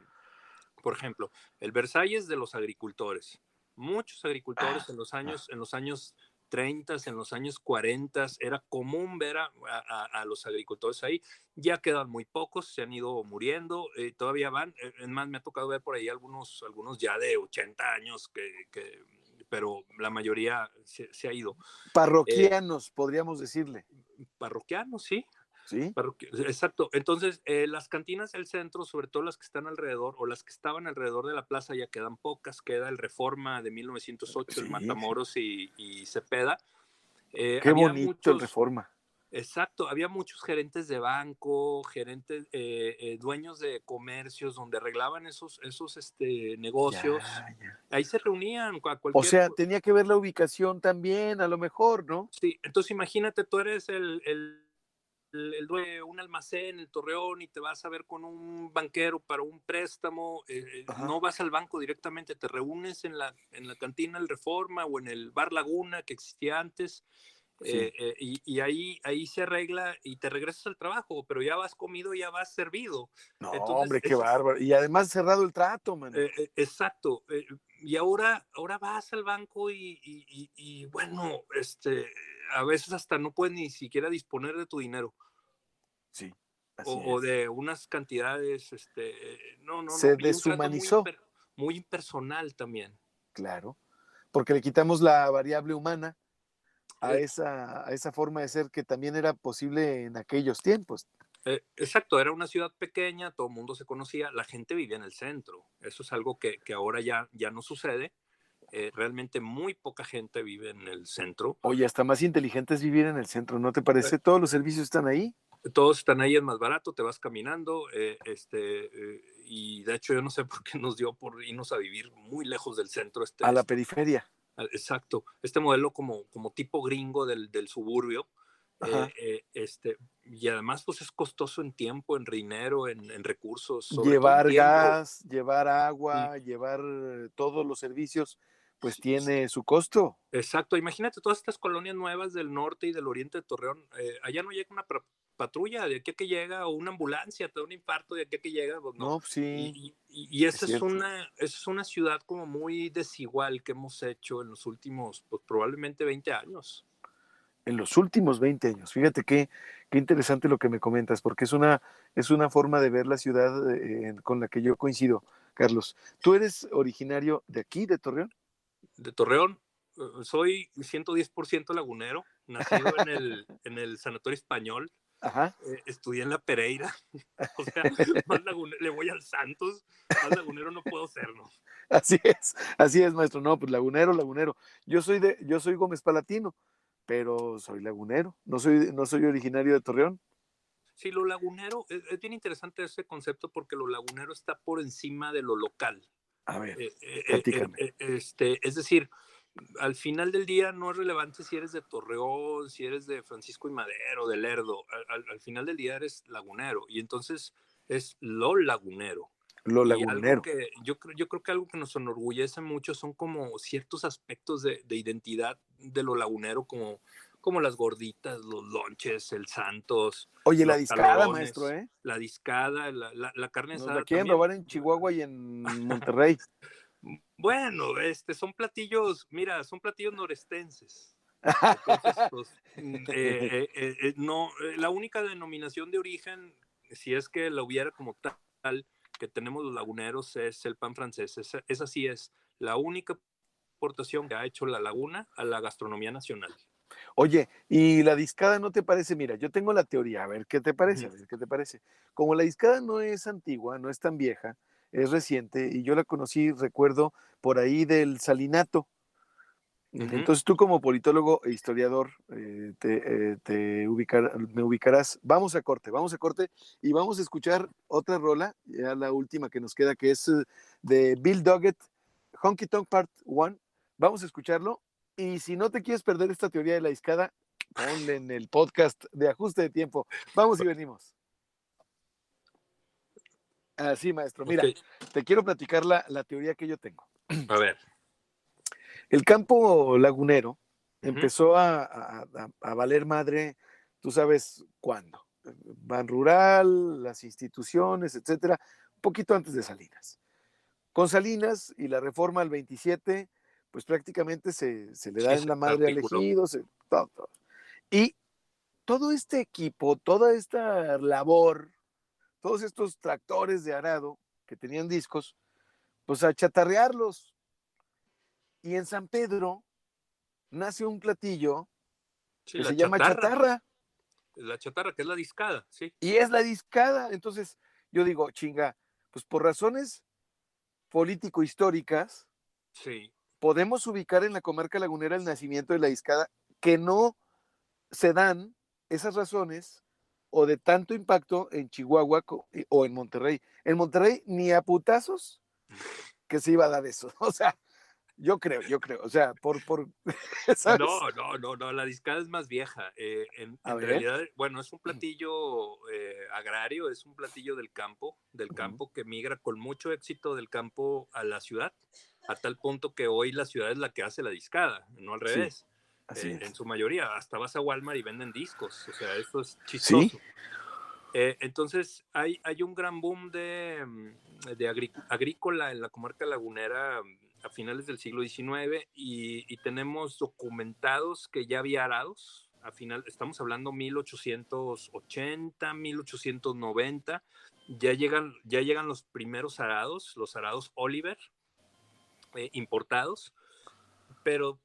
por ejemplo, el Versalles de los agricultores. Muchos agricultores ah, en los años, ah. en los años 30, en los años 40, era común ver a, a, los agricultores ahí. Ya quedan muy pocos, se han ido muriendo, eh, todavía van. Eh, es más, me ha tocado ver por ahí algunos, algunos ya de 80 años, que, que pero la mayoría se, se ha ido. Parroquianos, podríamos decirle. Parroquianos, sí, Sí. Exacto. Entonces, eh, las cantinas del centro, sobre todo las que están alrededor o las que estaban alrededor de la plaza, ya quedan pocas. Queda el Reforma de 1908, el Matamoros y, Cepeda. Eh, Qué bonito el Reforma. Exacto, había muchos gerentes de banco, gerentes, eh, dueños de comercios donde arreglaban esos, esos este, negocios. Ahí se reunían. O sea, tenía que ver la ubicación también, a lo mejor, ¿no? Sí, entonces imagínate, tú eres el el, dueño un almacén en Torreón y te vas a ver con un banquero para un préstamo, eh, eh, no vas al banco directamente, te reúnes en la, en la cantina El Reforma o en el Bar Laguna que existía antes. Eh, y, ahí, ahí se arregla y te regresas al trabajo, pero ya vas comido, ya vas servido. No, hombre, qué bárbaro. Y además cerrado el trato, man. exacto. y ahora, ahora vas al banco y, y, bueno, este, a veces hasta no puedes ni siquiera disponer de tu dinero. Sí. O, de unas cantidades, este, no, no, Se deshumanizó. Muy, impersonal también. Claro, porque le quitamos la variable humana a, eh esa, a esa forma de ser que también era posible en aquellos tiempos. Eh, exacto, era una ciudad pequeña, todo el mundo se conocía, la gente vivía en el centro. Eso es algo que, que ahora ya, ya no sucede. Eh, realmente muy poca gente vive en el centro. Oye, hasta más inteligente es vivir en el centro, ¿no te parece? Todos los servicios están ahí todos están ahí, es más barato, te vas caminando, eh, este, eh, y de hecho yo no sé por qué nos dio por irnos a vivir muy lejos del centro. Este, a la periferia. Exacto, este modelo como, como tipo gringo del, del suburbio, eh, este, y además pues es costoso en tiempo, en dinero, en, en recursos. Llevar gas, llevar agua, llevar todos los servicios pues tiene su costo. Exacto, imagínate todas estas colonias nuevas del norte y del oriente de Torreón, allá no llega una patrulla de aquí a que llega o una ambulancia, te da un infarto de aquí a que llega. Pues, no, sí. Y, esa, es, una, es una ciudad como muy desigual que hemos hecho en los últimos, pues probablemente 20 años. En los últimos 20 años. Fíjate qué, qué interesante lo que me comentas, porque es una, es una forma de ver la ciudad eh, con la que yo coincido, Carlos. ¿Tú eres originario de aquí, de Torreón? De Torreón, eh, soy 110% lagunero, nacido en el, en el Sanatorio Español, Ajá. Eh, estudié en la Pereira, o sea, más lagunero, le voy al Santos, más lagunero no puedo ser, ¿no? Así es, así es, maestro, no, pues lagunero, lagunero. Yo soy de, yo soy Gómez Palatino, pero soy lagunero, no soy, no soy originario de Torreón. Sí, lo lagunero, es, bien interesante ese concepto porque lo lagunero está por encima de lo local. A ver, eh, eh, este, es decir, al final del día no es relevante si eres de Torreón, si eres de Francisco y Madero, de Lerdo. Al, final del día eres lagunero y entonces es lo lagunero. Lo lagunero. Que yo, creo, yo creo que algo que nos enorgullece mucho son como ciertos aspectos de, identidad de lo lagunero, como, como las gorditas, los lonches, el Santos. Oye, la discada, maestro, ¿eh? La discada, la, la, carne asada. La quieren robar en Chihuahua y en Monterrey. Bueno, este, son platillos, mira, son platillos norestenses. Pues, mm, eh, eh, eh, no, la única denominación de origen, si es que la hubiera como tal, que tenemos los laguneros, es el pan francés. Esa, esa sí es la única aportación que ha hecho la laguna a la gastronomía nacional. Oye, y la discada no te parece, mira, yo tengo la teoría, a ver qué te parece, a ver qué te parece. Como la discada no es antigua, no es tan vieja, es reciente y yo la conocí, recuerdo, por ahí del Salinato. Entonces tú como politólogo e historiador eh, te, eh, me ubicarás. Vamos a corte, vamos a corte y vamos a escuchar otra rola, ya la última que nos queda, que es eh, de Bill Doggett, Honky Tonk Part 1. Vamos a escucharlo y si no te quieres perder esta teoría de la discada, ponle en el podcast de ajuste de tiempo. Vamos y venimos. Así, maestro. Mira, te quiero platicar la, teoría que yo tengo. A ver. El campo lagunero empezó a, valer madre, tú sabes cuándo. Ban rural, las instituciones, etcétera, un poquito antes de Salinas. Con Salinas y la reforma al 27, pues prácticamente se, le da en la madre al ejido, todo, Y todo este equipo, toda esta labor, todos estos tractores de arado que tenían discos, pues a chatarrearlos. Y en San Pedro nace un platillo que se llama chatarra. La chatarra, que es la discada, sí. Y es la discada. Entonces, yo digo, chinga, pues por razones político-históricas, sí. podemos ubicar en la comarca lagunera el nacimiento de la discada, que no se dan esas razones o de tanto impacto en Chihuahua o en Monterrey. En Monterrey ni a putazos que se iba a dar eso. O sea, yo creo, yo creo. O sea, por. por No, no, no, no. La discada es más vieja. Eh, en, realidad, bueno, es un platillo eh, agrario, es un platillo del campo, del campo que migra con mucho éxito del campo a la ciudad, a tal punto que hoy la ciudad es la que hace la discada, no al revés. Eh, en su mayoría, hasta vas a Walmart y venden discos. O sea, eso es chistoso. entonces, hay, hay un gran boom de, mm, de agrícola en la comarca lagunera a finales del siglo XIX y, tenemos documentados que ya había arados. A final, estamos hablando 1880, 1890, ya llegan, ya llegan los primeros arados, los arados Oliver, eh, importados, pero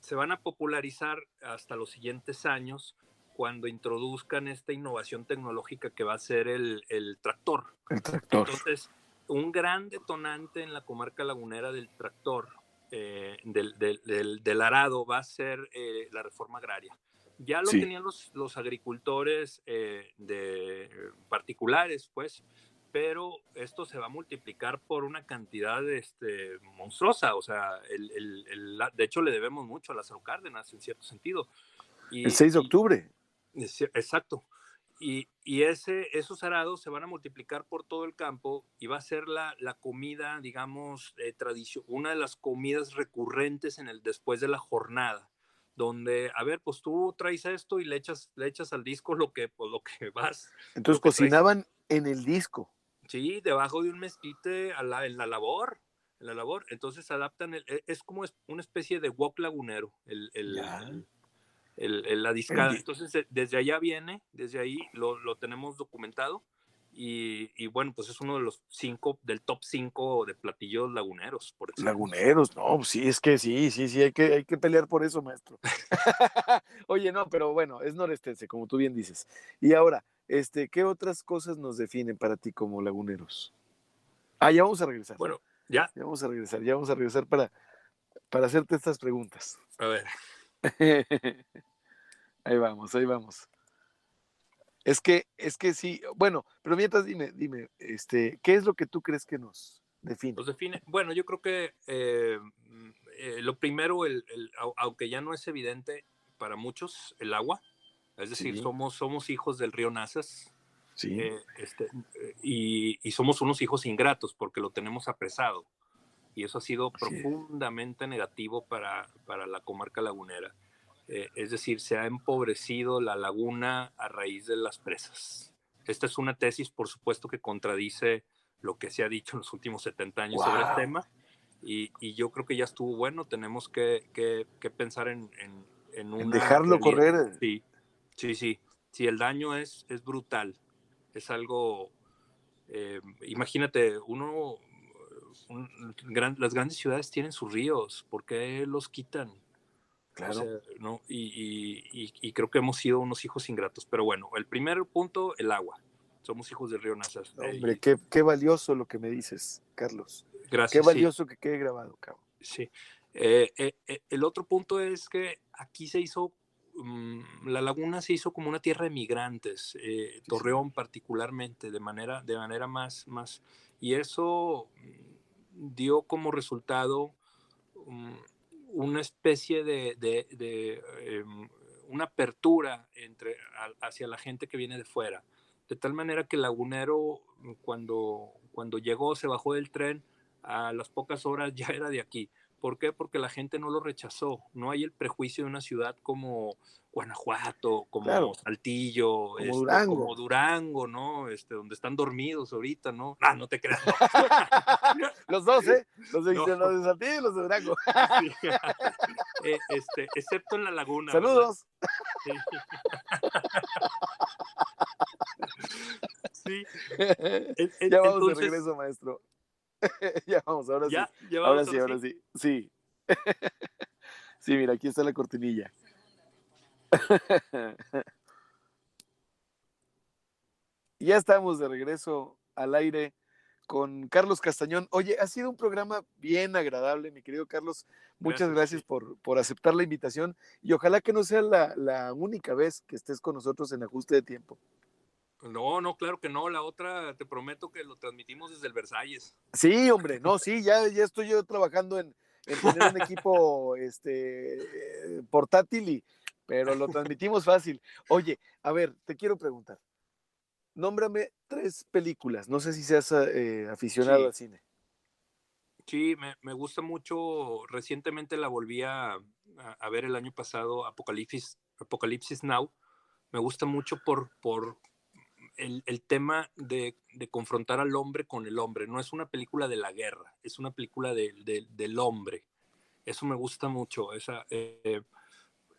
se van a popularizar hasta los siguientes años cuando introduzcan esta innovación tecnológica que va a ser el, el tractor. El tractor. Entonces, un gran detonante en la comarca lagunera del tractor, eh, del, arado, va a ser eh, la reforma agraria. Ya lo tenían los, los agricultores eh, de particulares, pues, pero esto se va a multiplicar por una cantidad este, monstruosa. O sea, el, de hecho le debemos mucho a las Cárdenas, en cierto sentido. Y, el 6 de octubre. exacto. Y, y, ese, esos arados se van a multiplicar por todo el campo y va a ser la, la comida, digamos, eh, tradición, una de las comidas recurrentes en el después de la jornada, donde, a ver, pues tú traes esto y le echas, le echas al disco lo que, pues, lo que vas. Entonces cocinaban en el disco. Sí, debajo de un mezquite a la, en la labor, en la labor. Entonces adaptan, el, e, es como una especie de wok lagunero, el, el el, la discada. Entonces, desde allá viene, desde ahí lo, lo tenemos documentado. Y, y, bueno, pues es uno de los cinco, del top cinco de platillos laguneros, por Laguneros, no, pues sí, es que sí, sí, sí, hay que, hay que pelear por eso, maestro. Oye, no, pero bueno, es norestense, como tú bien dices. Y ahora, este, ¿qué otras cosas nos definen para ti como laguneros? Ah, ya vamos a regresar. Bueno, ya. Ya vamos a regresar, ya vamos a regresar para, para hacerte estas preguntas. A ver. Ahí vamos, ahí vamos. Es que, es que sí, bueno, pero mientras dime, dime, este, ¿qué es lo que tú crees que nos define? Nos define, bueno, yo creo que eh, mm, eh, lo primero, el, aunque ya no es evidente para muchos, el agua, es decir, somos, somos hijos del río Nazas, sí. Eh, este, y, y, somos unos hijos ingratos porque lo tenemos apresado, y eso ha sido profundamente negativo para, para la comarca lagunera. Eh, es decir, se ha empobrecido la laguna a raíz de las presas. Esta es una tesis, por supuesto, que contradice lo que se ha dicho en los últimos 70 años sobre el tema. Y, yo creo que ya estuvo bueno. Tenemos que, pensar en, en, dejarlo correr. Sí, sí, sí. Si el daño es, es brutal, es algo. Eh, imagínate, uno. las grandes ciudades tienen sus ríos. ¿Por qué los quitan? Claro. ¿no? Y, creo que hemos sido unos hijos ingratos. Pero bueno, el primer punto, el agua. Somos hijos del río Nazas. Hombre, qué, valioso lo que me dices, Carlos. Gracias. Qué valioso que quede grabado, cabrón. Sí. Eh, eh, eh, el otro punto es que aquí se hizo, mm, la laguna se hizo como una tierra de migrantes, Torreón particularmente, de manera, de manera más, más, y eso mm, dio como resultado mm, una especie de, de, em, una apertura entre, hacia la gente que viene de fuera. De tal manera que el lagunero, cuando, cuando llegó, se bajó del tren, a las pocas horas ya era de aquí. ¿Por qué? Porque la gente no lo rechazó. No hay el prejuicio de una ciudad como Guanajuato, como Saltillo, como, este, Durango. como Durango, ¿no? Este, donde están dormidos ahorita, ¿no? Ah, no te creas. los dos, ¿eh? Los de, Saltillo y los de Durango. Eh, este, excepto en la laguna. Saludos. Sí. ya vamos de regreso, maestro. ya vamos, ahora sí. ahora sí, ahora sí. Sí. sí, mira, aquí está la cortinilla. ya estamos de regreso al aire con Carlos Castañón. Oye, ha sido un programa bien agradable, mi querido Carlos. Muchas gracias, por, por, aceptar la invitación y ojalá que no sea la, la única vez que estés con nosotros en ajuste de tiempo. No, no, claro que no. La otra, te prometo que lo transmitimos desde el Versalles. Sí, hombre, no, sí, ya, ya estoy yo trabajando en, tener un equipo este, portátil, y, pero lo transmitimos fácil. Oye, a ver, te quiero preguntar. Nómbrame tres películas. No sé si seas eh, aficionado al cine. Sí, me, gusta mucho. Recientemente la volví a, a, ver el año pasado, Apocalipsis, Apocalipsis Now. Me gusta mucho por, por el, tema de, confrontar al hombre con el hombre. No es una película de la guerra, es una película del hombre. Eso me gusta mucho. Esa, eh,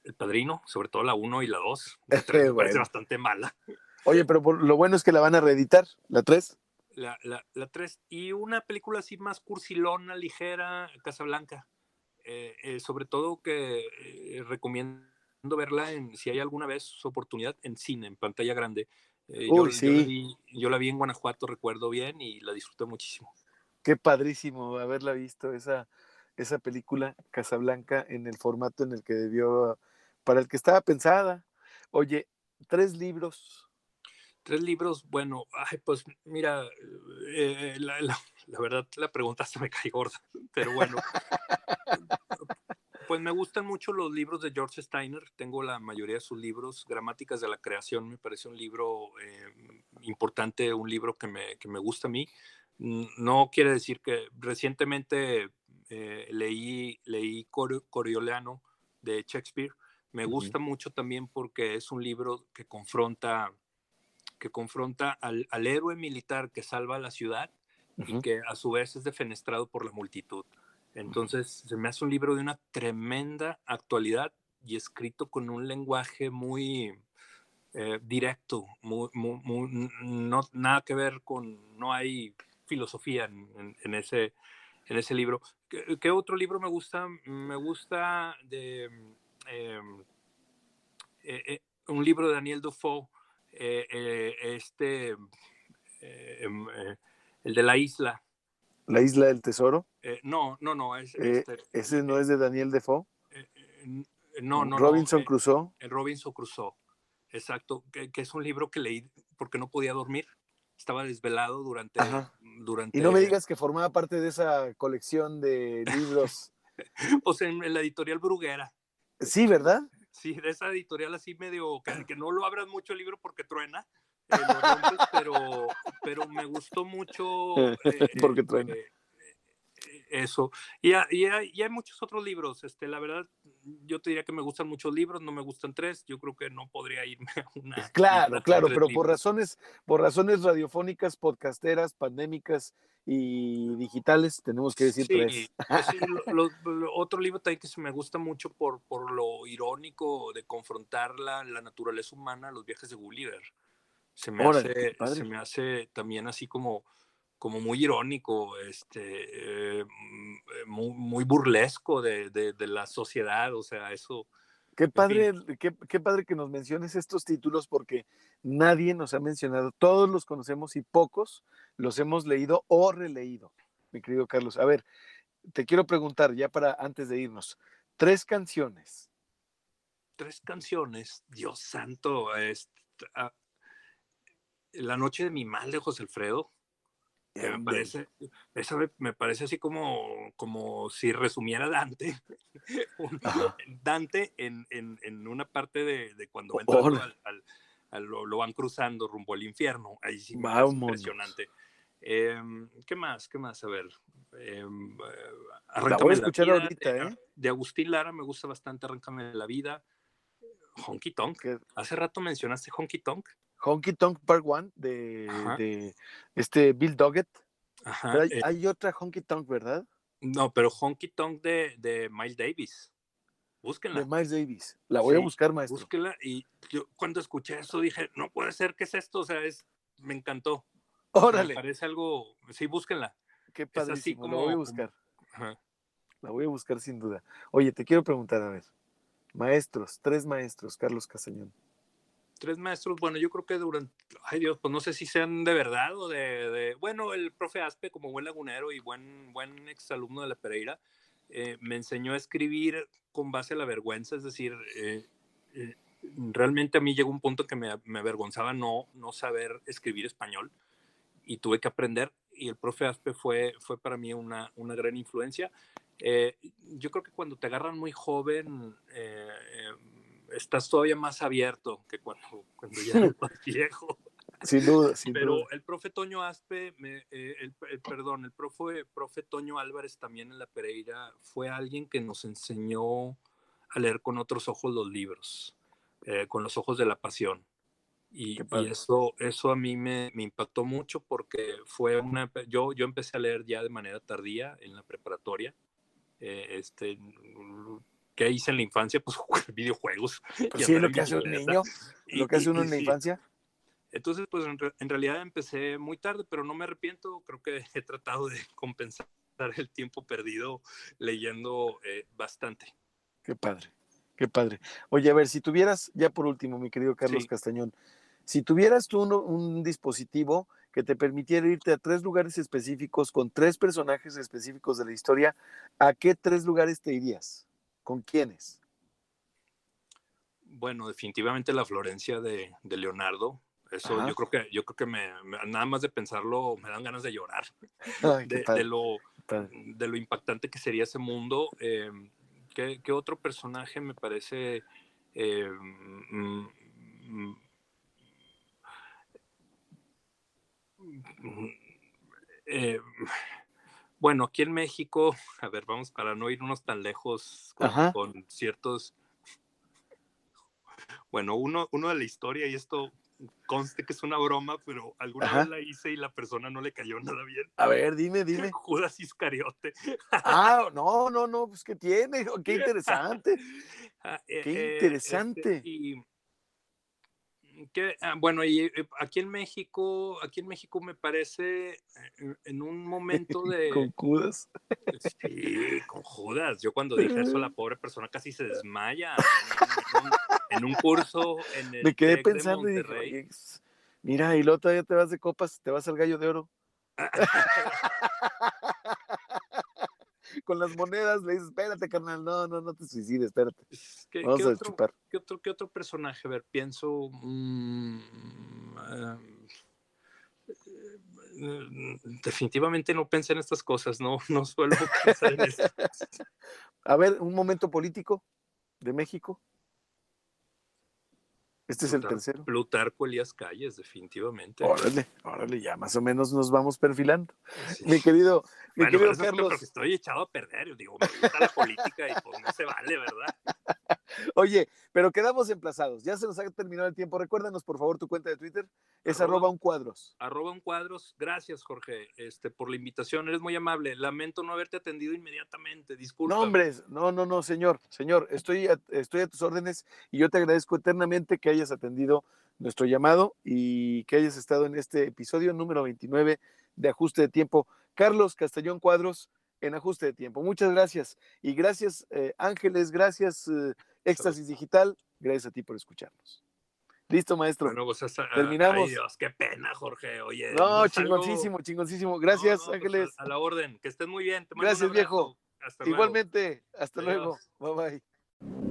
el Padrino, sobre todo la 1 y la 2. La 3 me parece bastante mala. Oye, pero lo bueno es que la van a reeditar, la 3. La, la, la 3. Y una película así más cursilona, ligera, Casablanca. Eh, eh, sobre todo que recomiendo verla en, si hay alguna vez su oportunidad, en cine, en pantalla grande. Eh, yo, sí. yo, la vi, en Guanajuato, recuerdo bien, y la disfruté muchísimo. Qué padrísimo haberla visto, esa, esa película Casablanca en el formato en el que debió, para el que estaba pensada. Oye, tres libros. Tres libros, bueno, ay, pues mira, eh, la, la, la, verdad la pregunta se me cae gorda, pero bueno, pues me gustan mucho los libros de George Steiner. Tengo la mayoría de sus libros. Gramáticas de la Creación me parece un libro eh, importante, un libro que me, que me, gusta a mí. No quiere decir que recientemente eh, leí, leí Coriolanum de Shakespeare. Me gusta mucho también porque es un libro que confronta, que confronta al, al héroe militar que salva a la ciudad y que a su vez es defenestrado por la multitud. Entonces, se me hace un libro de una tremenda actualidad y escrito con un lenguaje muy eh, directo, no, nada que ver con, no hay filosofía en, ese, en ese libro. ¿Qué, otro libro me gusta? Me gusta de em, eh, eh, un libro de Daniel Defoe, este, em, el de la isla. ¿La isla del tesoro? Eh, no, no, no. Es, eh, este, ¿Ese no es de Daniel Defoe? Eh, no, no. Robinson Crusoe. El Robinson Crusoe, exacto. Que, es un libro que leí porque no podía dormir. Estaba desvelado durante, durante. Y no me digas que formaba parte de esa colección de libros. pues en, la editorial Bruguera. Sí, ¿verdad? Sí, de esa editorial así medio, que, que no lo abras mucho el libro porque truena, pero, pero me gustó mucho. Eh, porque truena. Eh, eso. Y, y, hay, muchos otros libros. Este, la verdad, yo te diría que me gustan muchos libros, no me gustan tres. Yo creo que no podría irme a una. Claro, claro, pero por razones, por razones radiofónicas, podcasteras, pandémicas y digitales, tenemos que decir tres. Pues otro libro también que me gusta mucho por, por lo irónico de confrontar la, la naturaleza humana, los viajes de Gulliver. Se me, hace, se me hace también así como como muy irónico, este, eh, mm, eh, muy, muy, burlesco de, de, la sociedad, o sea, eso. Qué padre, qué, qué, padre que nos menciones estos títulos porque nadie nos ha mencionado, todos los conocemos y pocos los hemos leído o releído, mi querido Carlos. A ver, te quiero preguntar ya para antes de irnos, tres canciones. Tres canciones, Dios santo, este, La noche de mi mal de José Alfredo me parece, eso me, parece así como, como si resumiera Dante, Dante en, en, en, una parte de, de cuando al, al, lo, van cruzando rumbo al infierno, ahí sí es impresionante. Em, ¿Qué más? ¿Qué más? A ver, em, la voy a escuchar ahorita, de, ¿eh? de Agustín Lara me gusta bastante Arráncame la vida. Honky Tonk. Hace rato mencionaste Honky Tonk. Honky Tonk Part 1 de, de, este Bill Doggett. Ajá, hay, eh hay, otra Honky Tonk, ¿verdad? No, pero Honky Tonk de, de Miles Davis. Búsquenla. De Miles Davis. La voy sí, a buscar, maestro. Búsquenla. Y yo cuando escuché eso dije, no puede ser, ¿qué es esto? O sea, es, me encantó. Órale. Me parece algo, sí, búsquenla. Qué. Así como, la voy a buscar. Ajá. La voy a buscar sin duda. Oye, te quiero preguntar, a ver. Maestros, tres maestros, Carlos Castañón. Tres maestros, bueno, yo creo que durante, ay Dios, pues no sé si sean de verdad o de, de bueno, el profe Aspe como buen lagunero y buen, buen exalumno de la Pereira, eh, me enseñó a escribir con base a la vergüenza, es decir, eh, eh, realmente a mí llegó un punto que me, me, avergonzaba no, no saber escribir español y tuve que aprender y el profe Aspe fue, fue para mí una, una gran influencia. Eh, yo creo que cuando te agarran muy joven, eh, eh, estás todavía más abierto que cuando, cuando ya eres más viejo. Sin duda, sin Pero duda. el profe Toño Aspe, me, eh, el, el, perdón, el profe, profe Toño Álvarez también en la Pereira fue alguien que nos enseñó a leer con otros ojos los libros, eh, con los ojos de la pasión. Y, y, eso, eso a mí me, me, impactó mucho porque fue una, yo, yo empecé a leer ya de manera tardía en la preparatoria. Eh, este, ¿Qué hice en la infancia? Pues jugar videojuegos. Pues sí, lo que hace un niño, y, lo que hace uno y, en la infancia. Entonces, pues en, en, realidad empecé muy tarde, pero no me arrepiento. Creo que he tratado de compensar el tiempo perdido leyendo eh, bastante. Qué padre, qué padre. Oye, a ver, si tuvieras, ya por último, mi querido Carlos Sí. Castañón, si tuvieras tú uno- un dispositivo que te permitiera irte a tres lugares específicos con tres personajes específicos de la historia, ¿a qué tres lugares te irías? ¿Con quiénes? Bueno, definitivamente la Florencia de, de Leonardo. Eso Ajá. yo creo que, yo creo que me, me- nada más de pensarlo me dan ganas de llorar. Ay, De, lo, de lo impactante que sería ese mundo. Eh, ¿qué, qué otro personaje me parece? eh, mm, mm, mm, eh, bueno, aquí en México, a ver, vamos para no irnos tan lejos con, ciertos. Bueno, uno, uno de la historia, y esto conste que es una broma, pero alguna Ajá. vez la hice y la persona no le cayó nada bien. A ver, dime, dime. Judas Iscariote. Ah, no, no, no, pues ¿qué tiene? Qué interesante. Ah, eh, Qué eh, interesante. este, y que, ah, bueno, y eh, aquí en México, aquí en México me parece eh, en un momento de Con Judas. sí, con Judas. Yo cuando dije eso, la pobre persona casi se desmaya en, un- en un curso en el Me quedé TEC de pensando y dije, Monterrey. mira, y luego todavía te vas de copas, te vas al gallo de oro. Con las monedas le dices, espérate, carnal, no, no, no te suicides, espérate. ¿Qué, Vamos qué a otro, chupar. qué otro, qué otro personaje? A ver, pienso. mm, ah, eh, definitivamente no pensé en estas cosas, no, no suelo pensar en eso. A ver, un momento político de México. Este es el tercero. Plutarco Elías Calles, definitivamente. Órale, órale, ya más o menos nos vamos perfilando. Sí. Mi querido, mi Bueno, querido es Carlos. estoy echado a perder. Yo digo, me gusta la política y pues no se vale, ¿verdad? Oye, pero quedamos emplazados. Ya se nos ha terminado el tiempo. Recuérdanos, por favor, tu cuenta de Twitter. Es Arroba- arroba un cuadros. Arroba un cuadros. Gracias, Jorge, este, por la invitación. Eres muy amable. Lamento no haberte atendido inmediatamente. Disculpa. No, hombre, no, no, no, señor, señor, estoy a, estoy a tus órdenes y yo te agradezco eternamente que hayas atendido nuestro llamado y que hayas estado en este episodio número 29 de Ajuste de Tiempo. Carlos Castellón Cuadros en Ajuste de Tiempo. Muchas gracias y gracias eh, Ángeles, gracias eh, Éxtasis Digital, gracias a ti por escucharnos. Listo, maestro. Bueno, pues hasta, Terminamos. Ay, Dios, qué pena, Jorge. Oye, no, es algo- chingoncísimo, chingoncísimo. No, Gracias, pues, Ángeles. a, a la orden. Que estés muy bien. Te mando un Gracias, viejo. Hasta luego. Igualmente, hasta Adiós. luego. Bye bye.